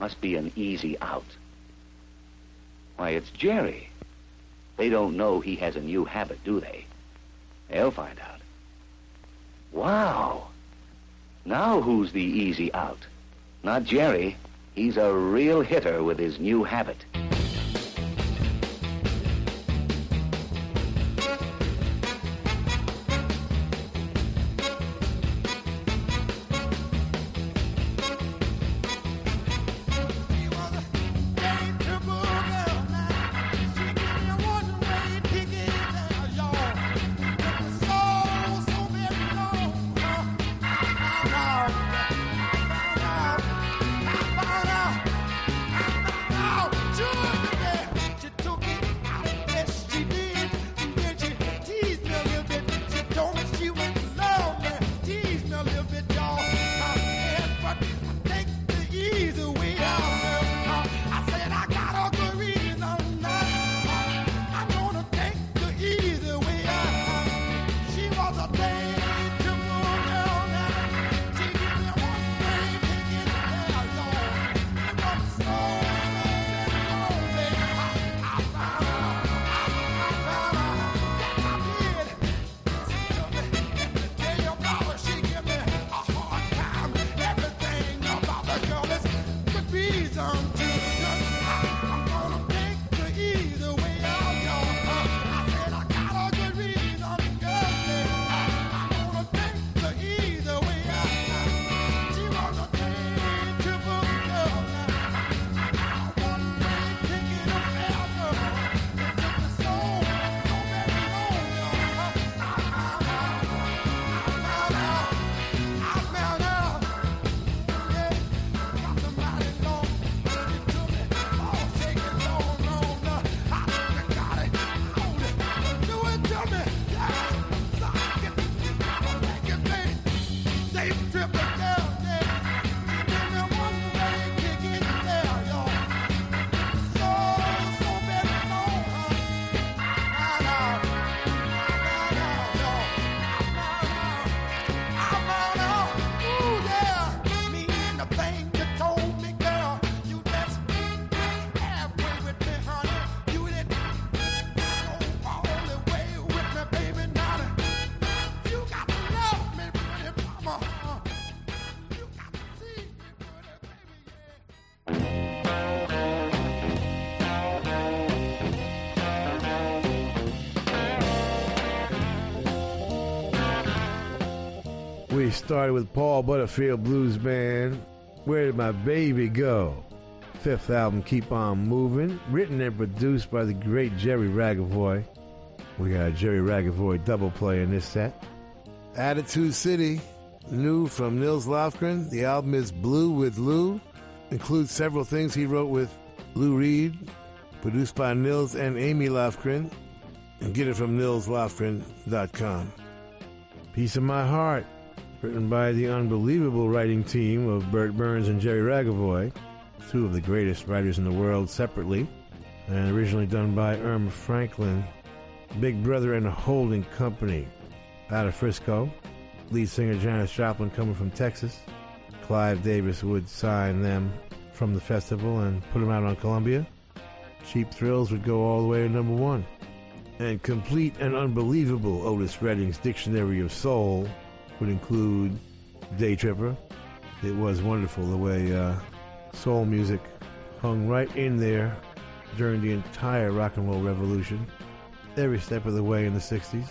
Must be an easy out. Why, it's Jerry. They don't know he has a new habit, do they? They'll find out. Wow. Now who's the easy out? Not Jerry. He's a real hitter with his new habit.
Started with Paul Butterfield Blues Band. Where did my baby go? Fifth album, Keep On Moving, written and produced by the great Jerry Ragavoy. We got a Jerry Ragavoy double play in this set. Attitude City, new from Nils Lofgren. The album is Blue with Lou. Includes several things he wrote with Lou Reed, produced by Nils and Amy Lofgren. And get it from nilslofgren.com. Piece of My Heart, written by the unbelievable writing team of Bert Berns and Jerry Ragavoy, two of the greatest writers in the world separately, and originally done by Erma Franklin, Big Brother and a Holding Company out of Frisco. Lead singer Janis Joplin coming from Texas. Clive Davis would sign them from the festival and put them out on Columbia. Cheap Thrills would go all the way to number one. And complete and unbelievable Otis Redding's Dictionary of Soul would include Day Tripper. It was wonderful the way uh, soul music hung right in there during the entire rock and roll revolution, every step of the way in the 60s.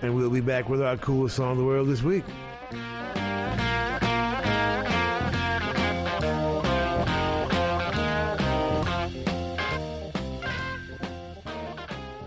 And we'll be back with our coolest song in the world this week.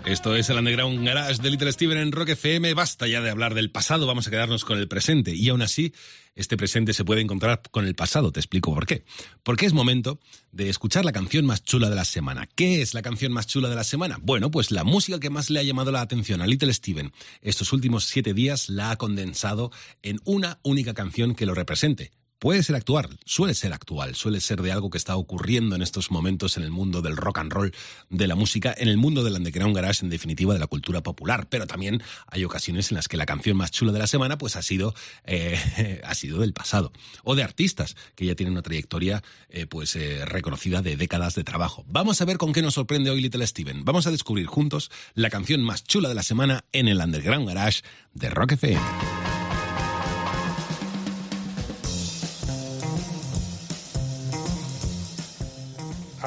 Esto es el Underground Garage de Little Steven en Rock FM. Basta ya de hablar del pasado, vamos a quedarnos con el presente. Y aún así, este presente se puede encontrar con el pasado. Te explico por qué. Porque es momento de escuchar la canción más chula de la semana. ¿Qué es la canción más chula de la semana? Bueno, pues la música que más le ha llamado la atención a Little Steven estos últimos siete días la ha condensado en una única canción que lo represente. Puede ser actual, suele ser actual, suele ser de algo que está ocurriendo en estos momentos en el mundo del rock and roll, de la música, en el mundo del underground garage, en definitiva de la cultura popular. Pero también hay ocasiones en las que la canción más chula de la semana pues ha sido, eh, ha sido del pasado. O de artistas que ya tienen una trayectoria eh, pues eh, reconocida de décadas de trabajo. Vamos a ver con qué nos sorprende hoy Little Steven. Vamos a descubrir juntos la canción más chula de la semana en el underground garage de Rock FM.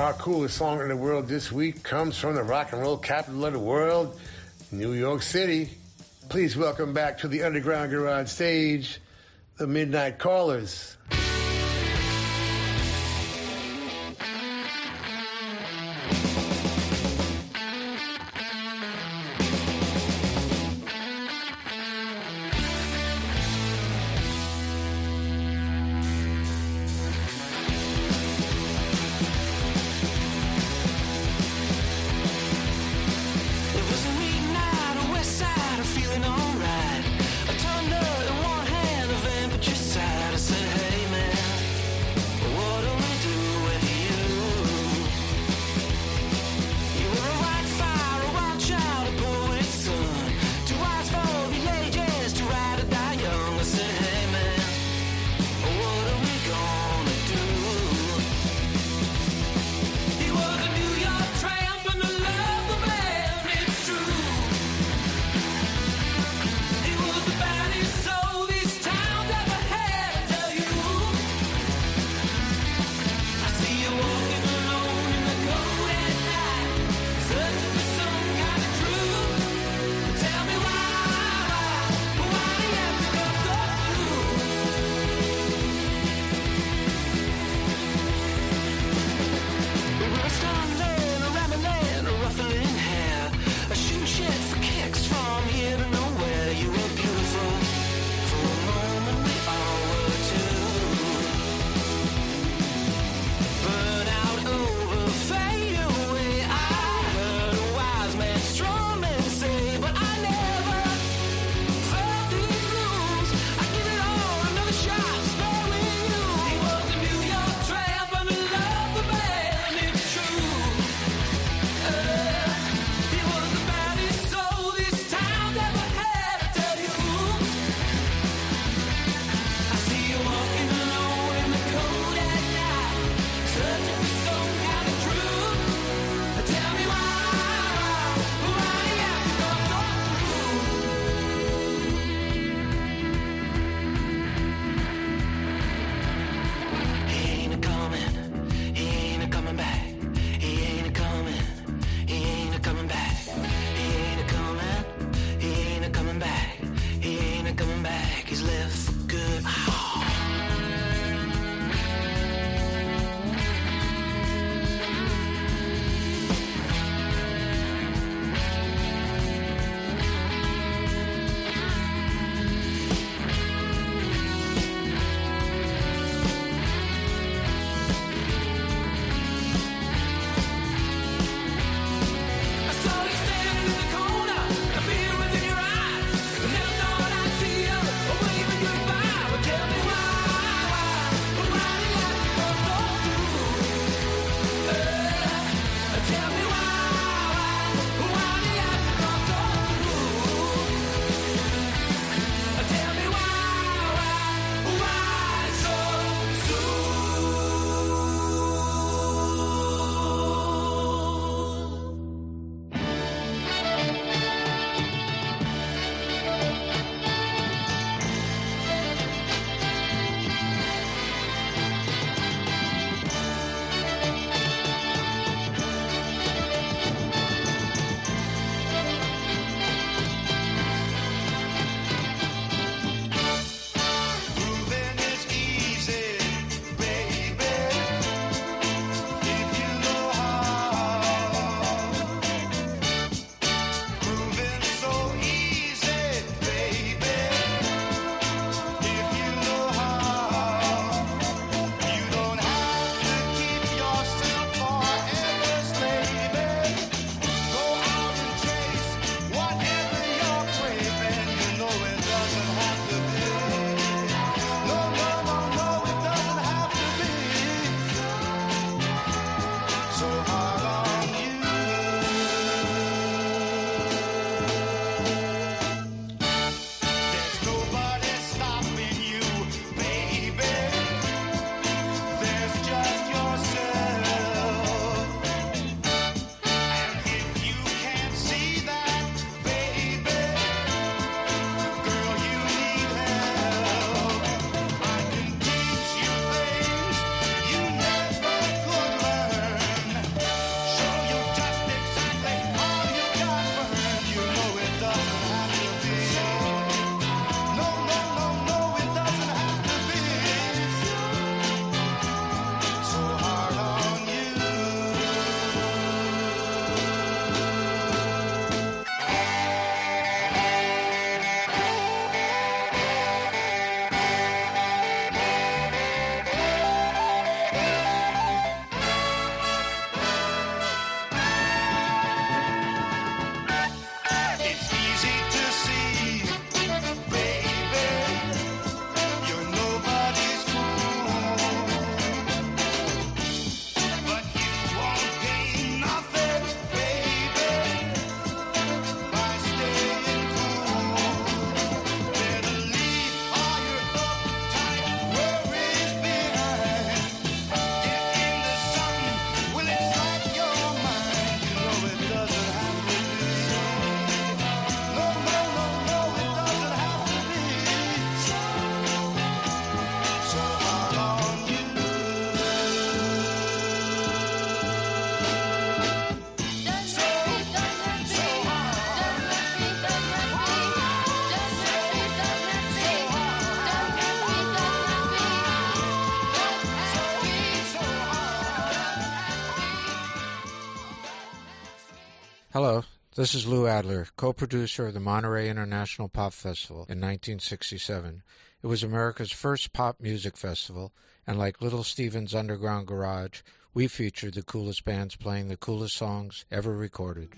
Our coolest song in the world this week comes from the rock and roll capital of the world, New York City. Please welcome back to the Underground Garage stage, the Midnight Callers.
This is Lou Adler, co producer of the Monterey International Pop Festival in 1967. It was America's first pop music festival, and like Little Steven's Underground Garage, we featured the coolest bands playing the coolest songs ever recorded.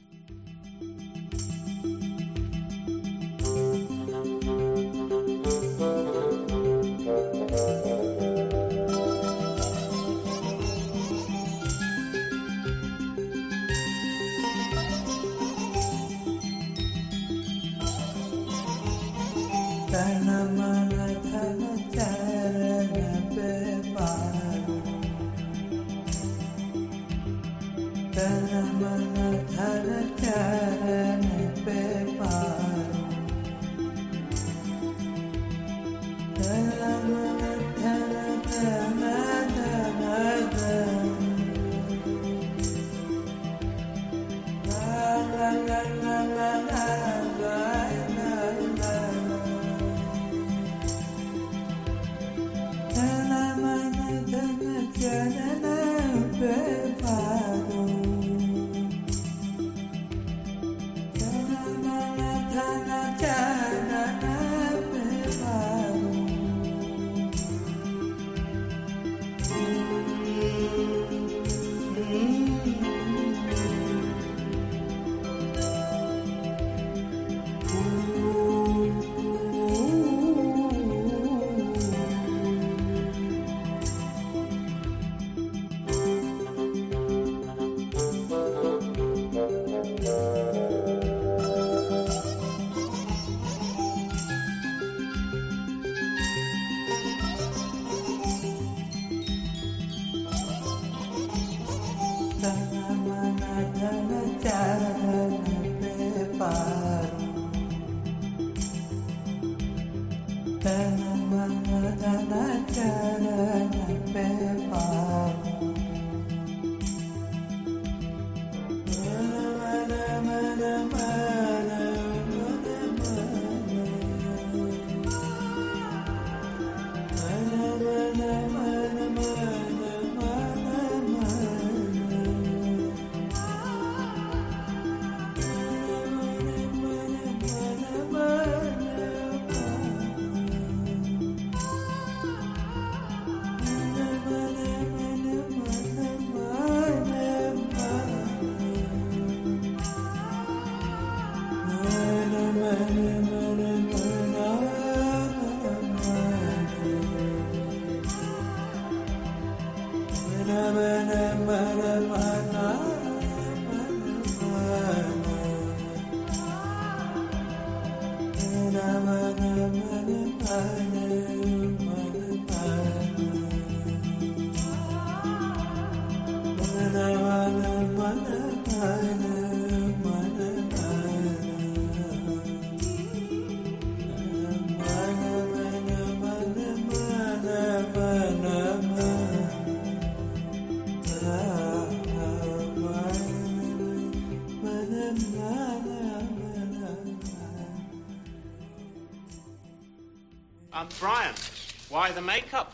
Why the makeup?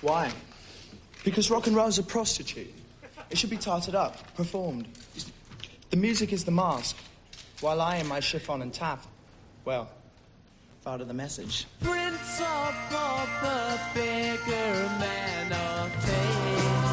Why? Because rock and roll's a prostitute. It should be tarted up, performed. The music is the mask, while I am my chiffon and taff. Well, part of the message.
Prince of Pauper, beggar man of taste.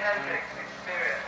Hendrix Experience.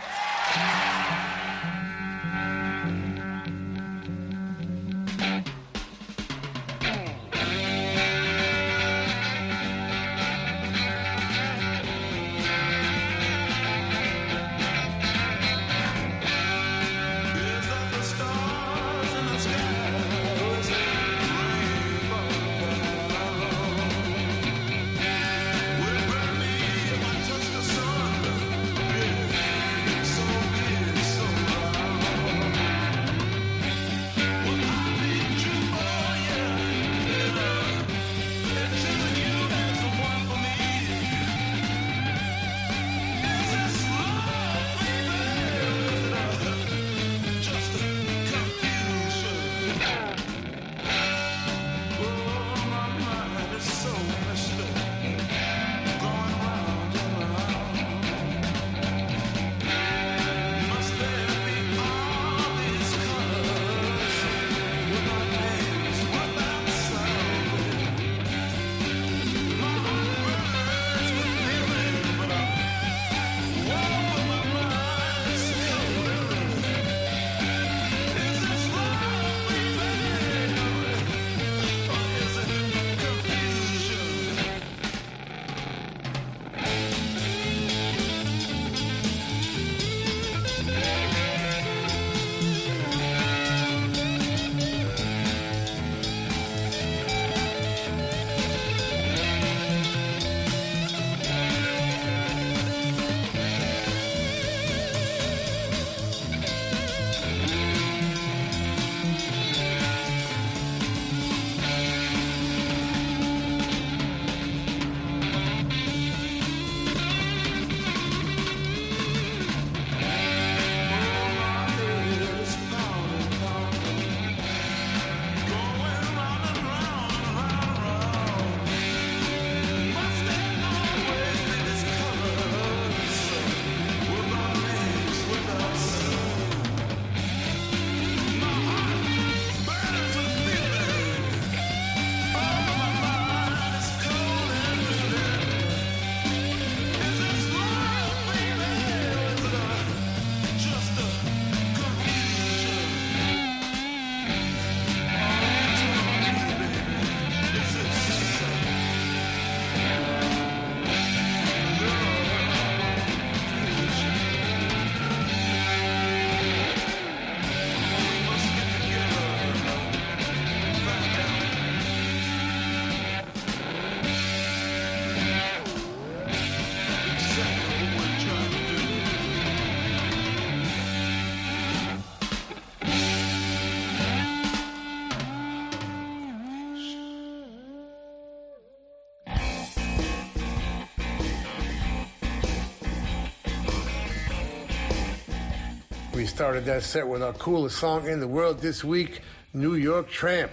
Started that set with our coolest song in the world this week, New York Tramp,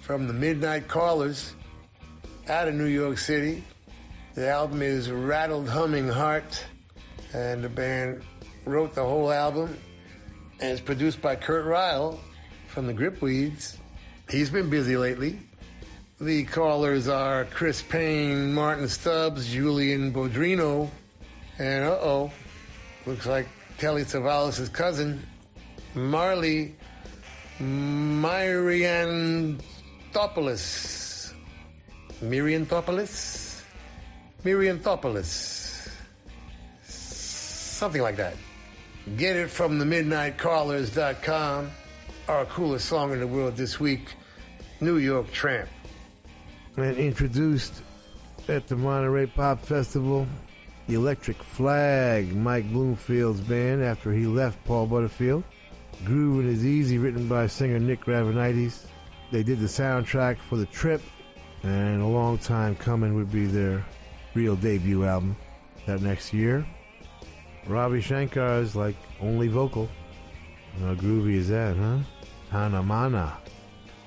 from the Midnight Callers out of New York City. The album is Rattled Humming Heart, and the band wrote the whole album, and it's produced by Kurt Reil from the Gripweeds. He's been busy lately. The callers are Chris Payne, Martin Stubbs, Julian Bodrino, and uh oh, looks like Telly Savalas' cousin, Marley Myriantopoulos. Myriantopoulos? Myriantopoulos. Something like that. Get it from the midnightcallers.com. Our coolest song in the world this week, New York Tramp.
And introduced at the Monterey Pop Festival, the Electric Flag, Mike Bloomfield's band after he left Paul Butterfield. Groovin' is Easy, written by singer Nick Gravenites. They did the soundtrack for The Trip, and a long time coming would be their real debut album that next year. Ravi Shankar is like only vocal. How groovy is that, huh? Hana Mana.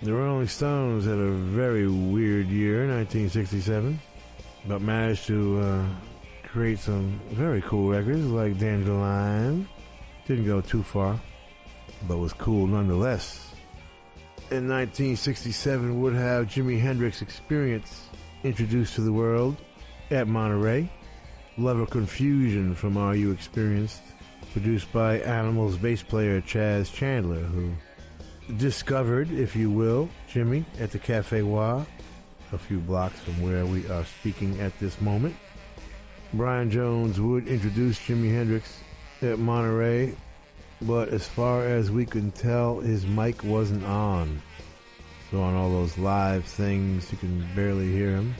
The Rolling Stones had a very weird year, 1967, but managed to uh, create some very cool records like Dandelion. Didn't go too far, but was cool nonetheless. In 1967, would have Jimi Hendrix Experience introduced to the world at Monterey. Love or Confusion from Are You Experienced, produced by Animals bass player Chas Chandler, who discovered, if you will, Jimi at the Cafe Wha, a few blocks from where we are speaking at this moment. Brian Jones would introduce Jimi Hendrix at Monterey, but as far as we can tell, his mic wasn't on. So on all those live things, you can barely hear him.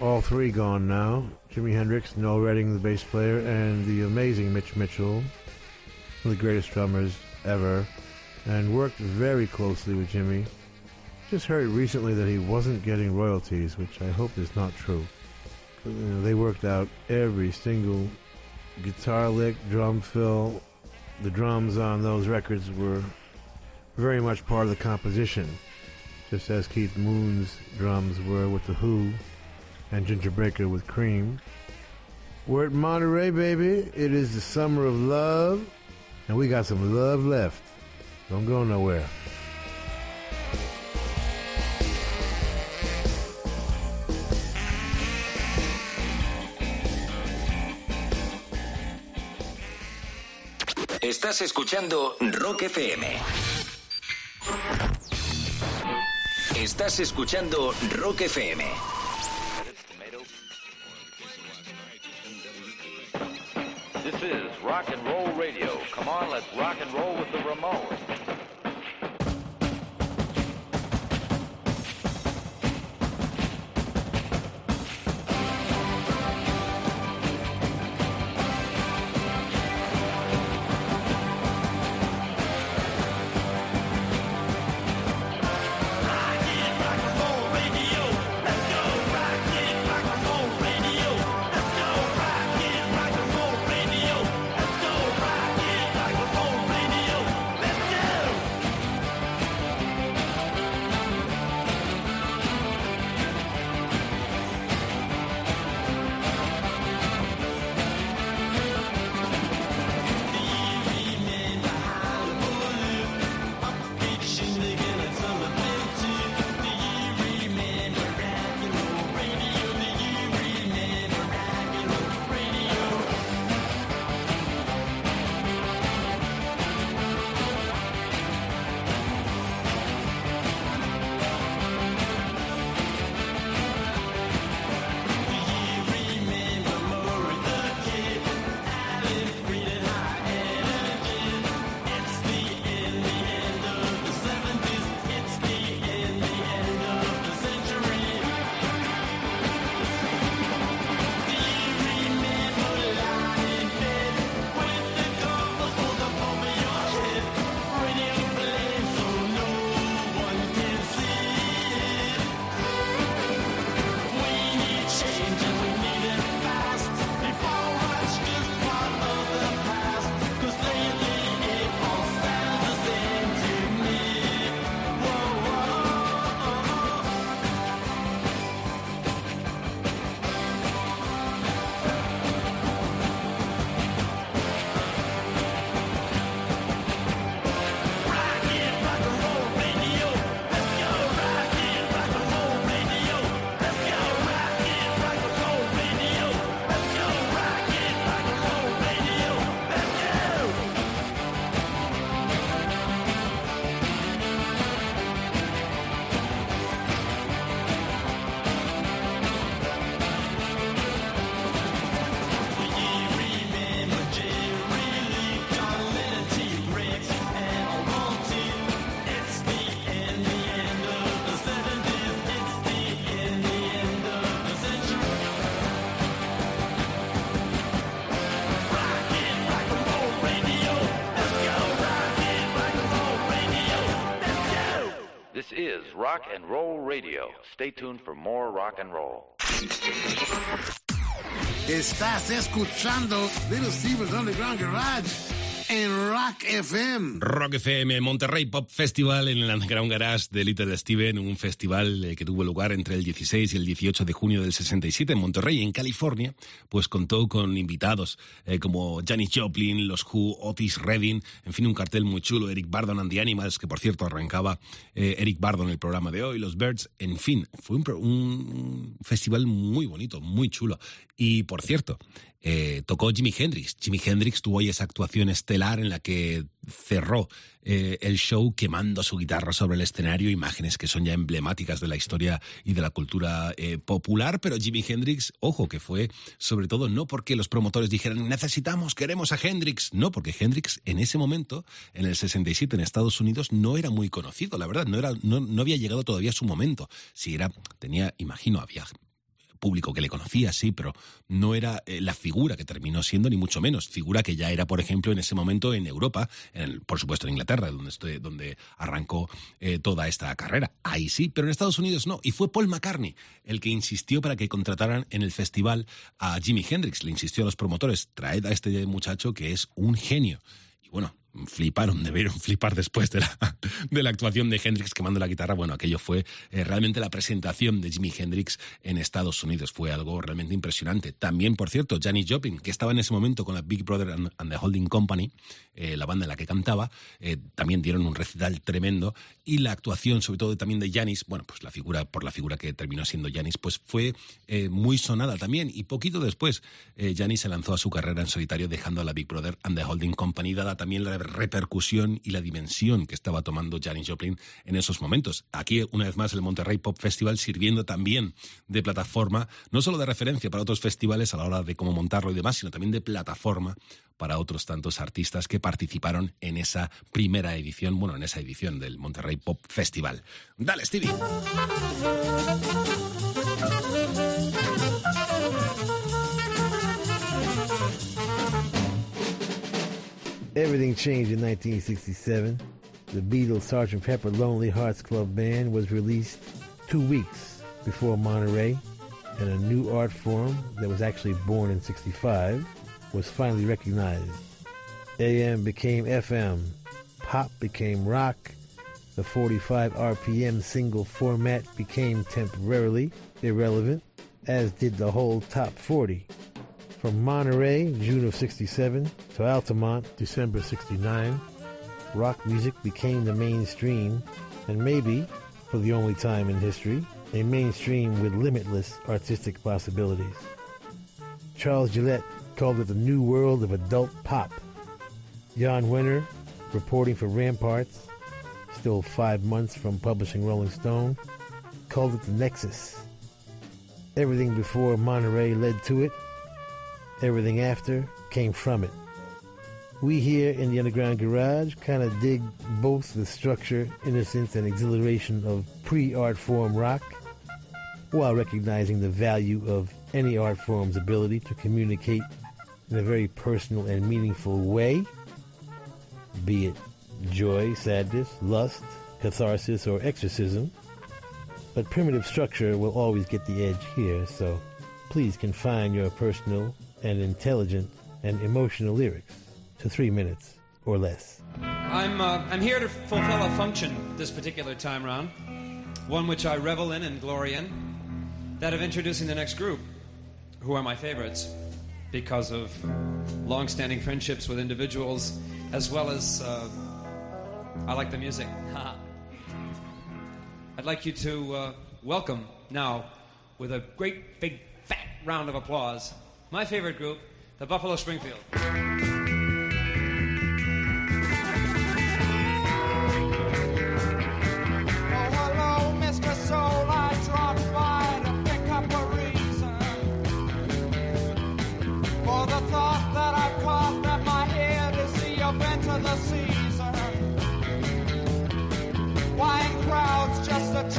All three gone now. Jimi Hendrix, Noel Redding, the bass player, and the amazing Mitch Mitchell, one of the greatest drummers ever, and worked very closely with Jimi. Just heard recently that he wasn't getting royalties, which I hope is not true. You know, they worked out every single guitar lick, drum fill. The drums on those records were very much part of the composition, just as Keith Moon's drums were with The Who and Ginger Baker with Cream. We're at Monterey, baby. It is the summer of love, and we got some love left. Don't go nowhere.
Estás escuchando Rock FM. Estás escuchando Rock FM.
This is rock and roll radio. Come on, let's rock and roll with the Ramones.
Rock and Roll Radio. Stay tuned for more rock and roll.
Estás escuchando Little Steven's Underground Garage FM.
Rock FM, Monterrey Pop Festival en el Underground Garage de Little Steven, un festival eh, que tuvo lugar entre el 16 y el 18 de junio del 67 en Monterrey, en California, pues contó con invitados eh, como Janis Joplin, los Who, Otis Redding, en fin, un cartel muy chulo, Eric Bardon and the Animals, que por cierto arrancaba eh, Eric Bardon el programa de hoy, los Birds, en fin, fue un, festival muy bonito, muy chulo. Y por cierto, eh, tocó Jimi Hendrix. Jimi Hendrix tuvo ahí esa actuación estelar en la que cerró eh, el show quemando su guitarra sobre el escenario, imágenes que son ya emblemáticas de la historia y de la cultura eh, popular, pero Jimi Hendrix, ojo, que fue sobre todo no porque los promotores dijeran necesitamos, queremos a Hendrix, no, porque Hendrix en ese momento, en el 67 en Estados Unidos, no era muy conocido, la verdad, no, era, no, no había llegado todavía a su momento. Si era, tenía, imagino, había público que le conocía, sí, pero no era eh, la figura que terminó siendo, ni mucho menos. Figura que ya era, por ejemplo, en ese momento en Europa, en por supuesto en Inglaterra, donde, estoy- donde arrancó eh, toda esta carrera. Ahí sí, pero en Estados Unidos no. Y fue Paul McCartney el que insistió para que contrataran en el festival a Jimi Hendrix. Le insistió a los promotores, traed a este muchacho que es un genio. Y bueno, fliparon, debieron flipar después de la, de la actuación de Hendrix quemando la guitarra. Bueno, aquello fue eh, realmente la presentación de Jimi Hendrix en Estados Unidos. Fue algo realmente impresionante. También, por cierto, Janis Joplin, que estaba en ese momento con la Big Brother and, and the Holding Company, eh, la banda en la que cantaba, eh, también dieron un recital tremendo. Y la actuación, sobre todo también de Janis, bueno, pues la figura, por la figura que terminó siendo Janis, pues fue eh, muy sonada también. Y poquito después, Janis se lanzó a su carrera en solitario, dejando a la Big Brother and the Holding Company, dada también la repercusión y la dimensión que estaba tomando Janis Joplin en esos momentos. Aquí, una vez más, el Monterrey Pop Festival sirviendo también de plataforma, no solo de referencia para otros festivales a la hora de cómo montarlo y demás, sino también de plataforma para otros tantos artistas que participaron en esa primera edición, bueno, en esa edición del Monterrey Pop Festival. Dale, Stevie.
Everything changed in 1967. The Beatles' Sgt. Pepper Lonely Hearts Club Band was released two weeks before Monterey, and a new art form that was actually born in 65 was finally recognized. AM became FM, pop became rock, the 45 RPM single format became temporarily irrelevant, as did the whole top 40. From Monterey, June of 67, to Altamont, December 69, rock music became the mainstream, and maybe, for the only time in history, a mainstream with limitless artistic possibilities. Charles Gillett called it the new world of adult pop. Jann Wenner, reporting for Ramparts, still five months from publishing Rolling Stone, called it the Nexus. Everything before Monterey led to it, everything after came from it. We here in the Underground Garage kind of dig both the structure, innocence, and exhilaration of pre art form rock, while recognizing the value of any art form's ability to communicate in a very personal and meaningful way, be it joy, sadness, lust, catharsis, or exorcism. But primitive structure will always get the edge here, so please confine your personal and intelligent and emotional lyrics to three minutes or less.
I'm, uh, I'm here to fulfill a function this particular time round, one which I revel in and glory in, that of introducing the next group, who are my favorites because of long-standing friendships with individuals, as well as uh, I like the music. I'd like you to uh, welcome now, with a great big fat round of applause, my favorite group, the Buffalo Springfield.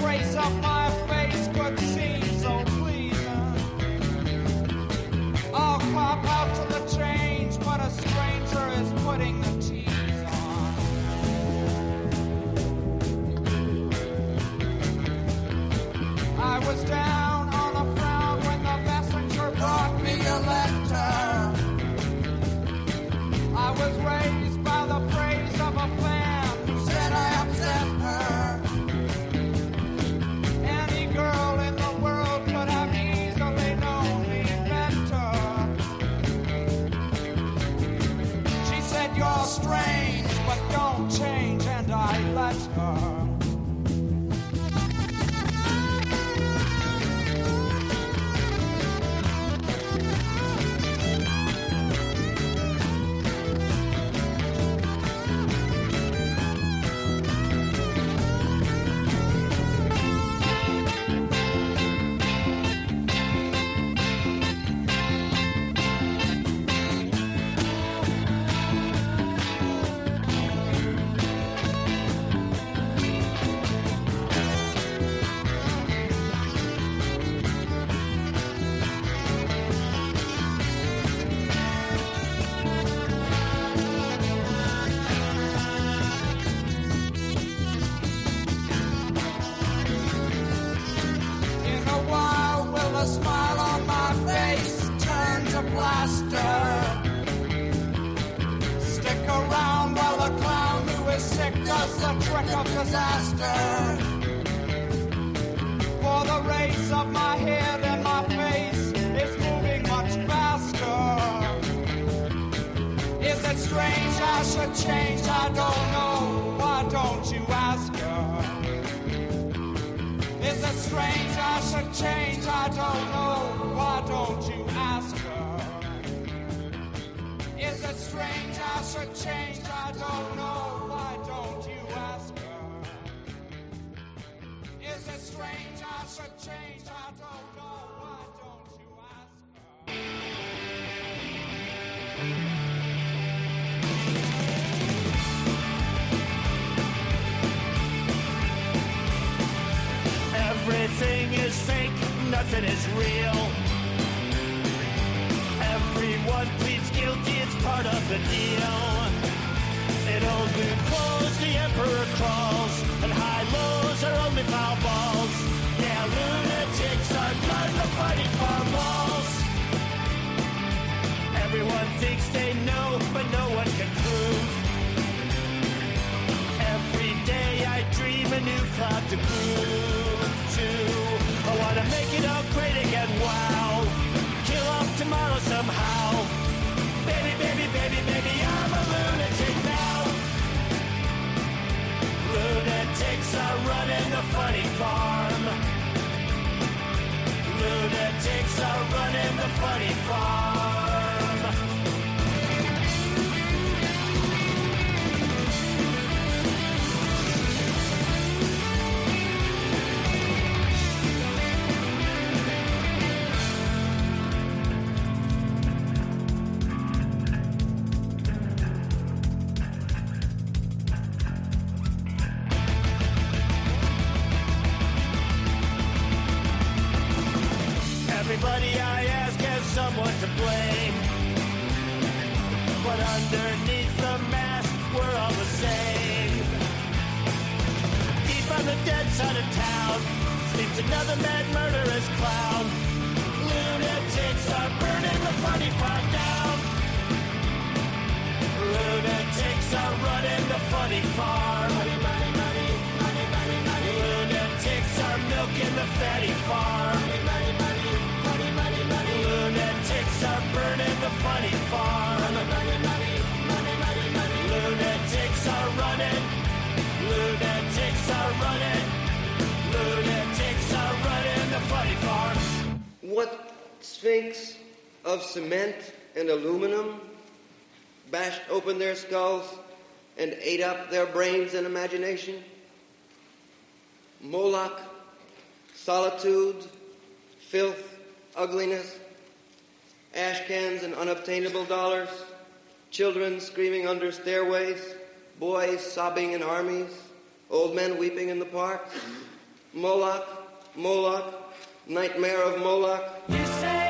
trace of my face could seem so pleasing. I'll cop out to the change, but a stranger is putting the on.
I was
down.
sphinx of cement and aluminum bashed open their skulls and ate up their brains and imagination? Moloch, solitude, filth, ugliness, ash cans and unobtainable dollars, children screaming under stairways, boys sobbing in armies, old men weeping in the park. Moloch, Moloch, Nightmare of Moloch.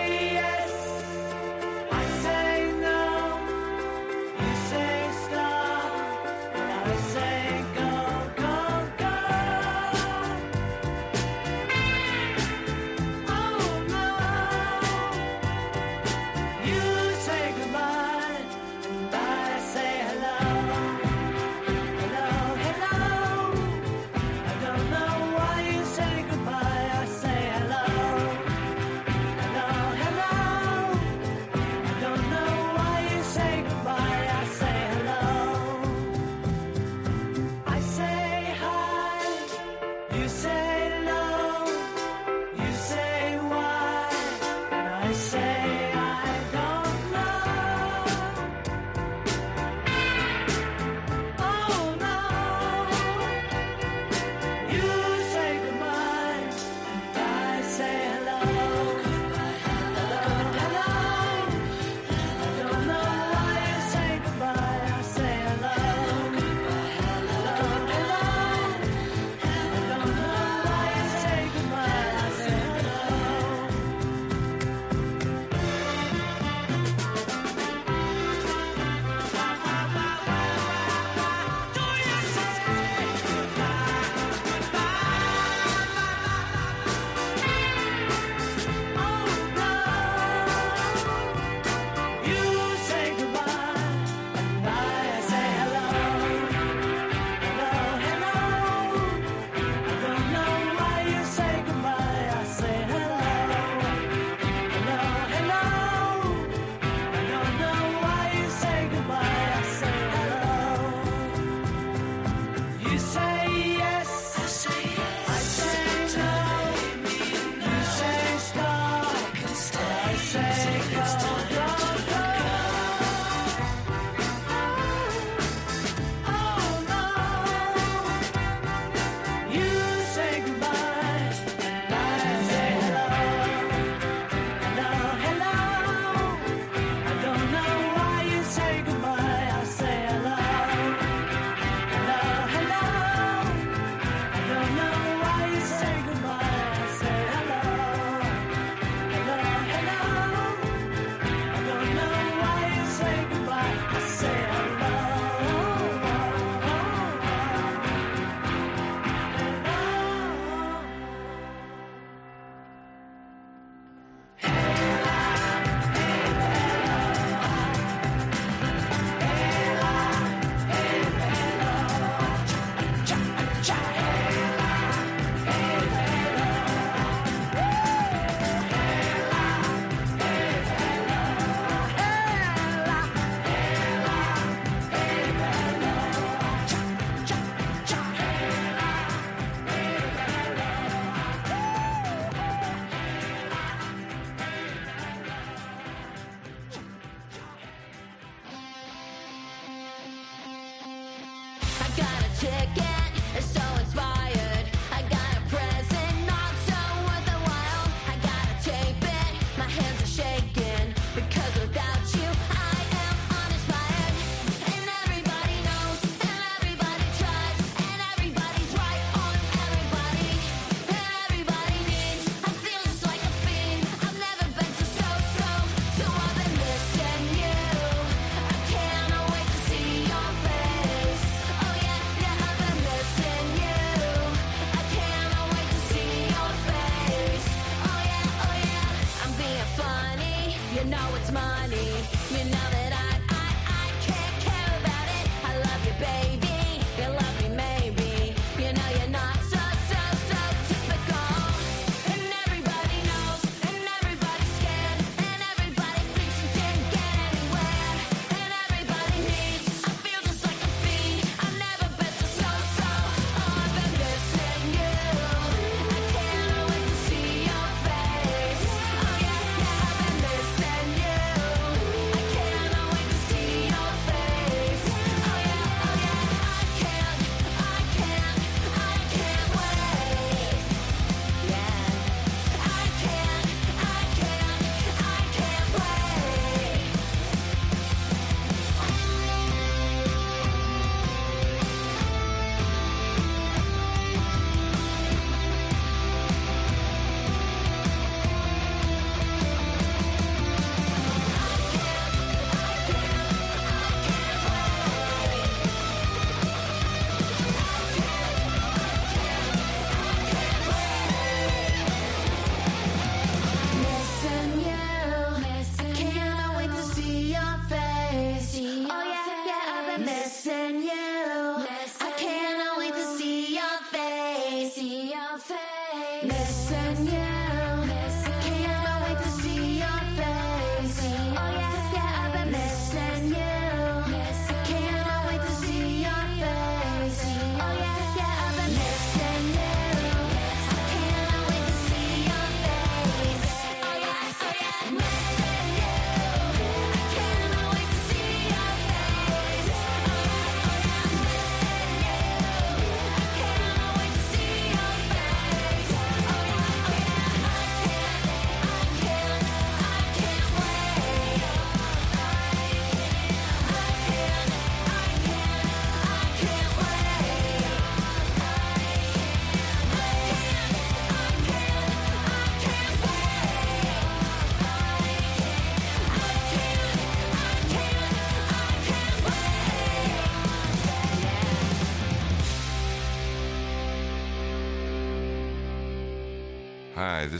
got a
ticket.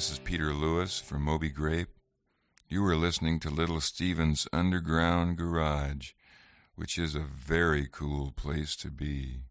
This is Peter Lewis from Moby Grape. You are listening to Little Steven's Underground Garage, which is a very cool place to be.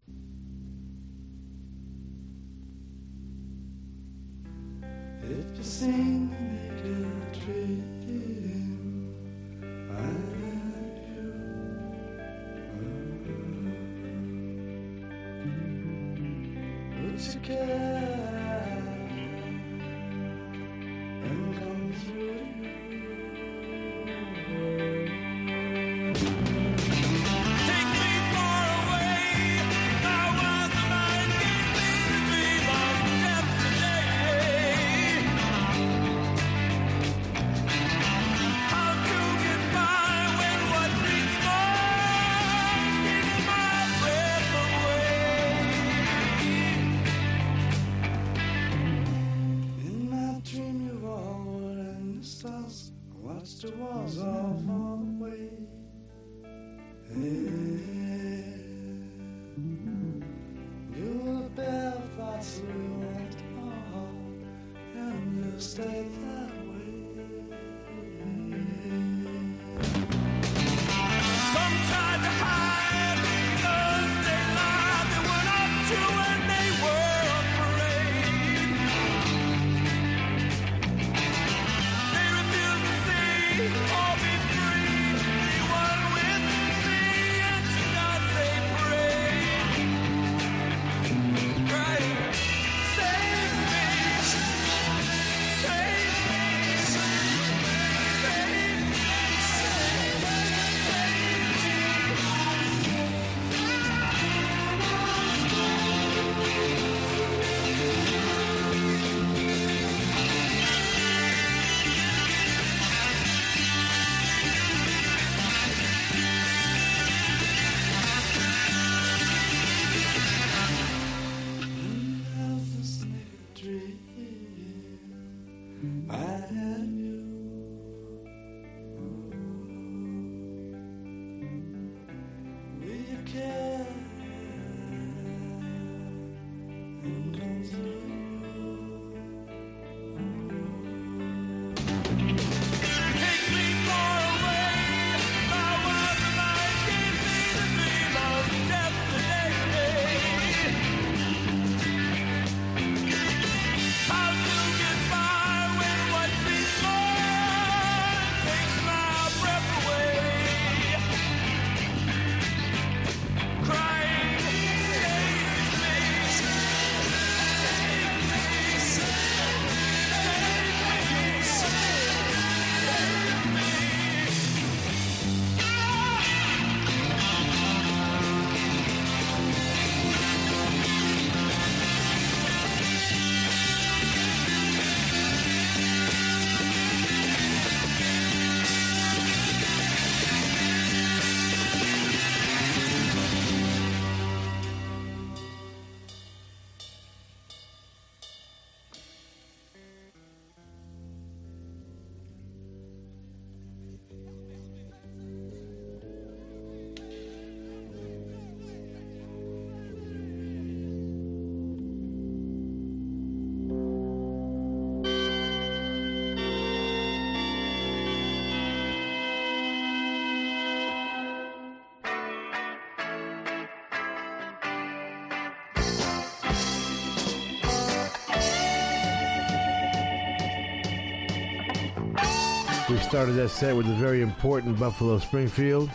Started that set with the very important Buffalo Springfield.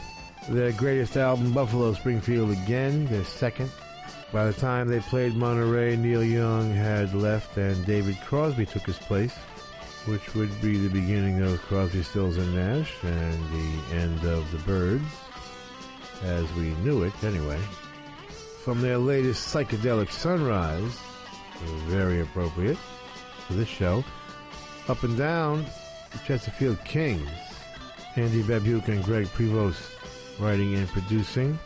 Their greatest album, Buffalo Springfield Again, their second. By the time they played Monterey, Neil Young had left and David Crosby took his place, which would be the beginning of Crosby, Stills, and Nash and the end of the Byrds, as we knew it anyway. From their latest psychedelic Sunrise, very appropriate for this show, Up and Down, the Chesterfield Kings, Andy Babiuk and Greg Prevost writing and producing.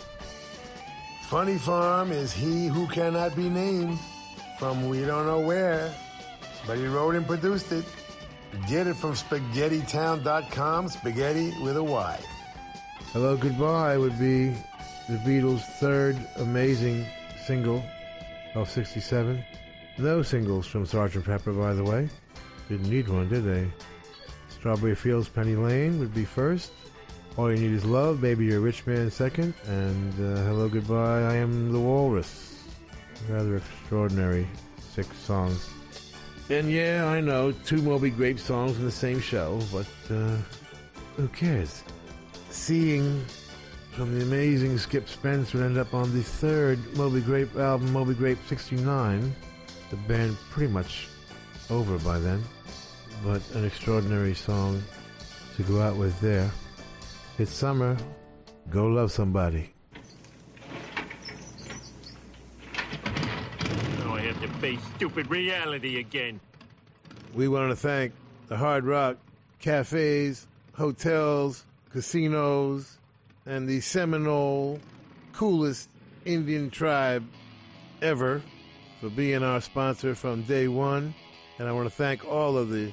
Funny Farm is he who cannot be named from we don't know where, but he wrote and produced it. Get it from spaghettown.com, spaghetti with a Y.
Hello Goodbye would be the Beatles' third amazing single of 67. No singles from Sgt. Pepper, by the way. Didn't need one, did they? Strawberry Fields, Penny Lane would be first. All You Need Is Love, Baby You're a Rich Man second. And uh, Hello Goodbye, I Am the Walrus. Rather extraordinary six songs. And yeah, I know, two Moby Grape songs in the same show, but uh, who cares? Seeing from the amazing Skip Spence would end up on the third Moby Grape album, Moby Grape 69. The band pretty much over by then, but an extraordinary song to go out with there. It's summer. Go love somebody.
Now I have to face stupid reality again.
We want to thank the Hard Rock cafes, hotels, casinos, and the Seminole coolest Indian tribe ever for being our sponsor from day one. And I want to thank all of the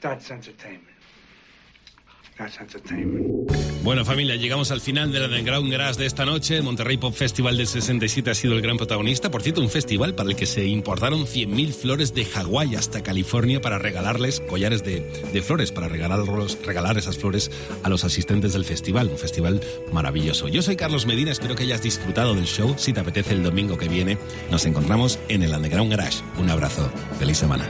That's entertainment.
Bueno, familia, llegamos al final del Underground Grass de esta noche. Monterrey Pop Festival del 67 ha sido el gran protagonista. Por cierto, un festival para el que se importaron 100.000 flores de Hawái hasta California para regalarles collares de, de flores, para regalarlos, regalar esas flores a los asistentes del festival. Un festival maravilloso. Yo soy Carlos Medina, espero que hayas disfrutado del show. Si te apetece el domingo que viene, nos encontramos en el Underground Garage. Un abrazo. Feliz semana.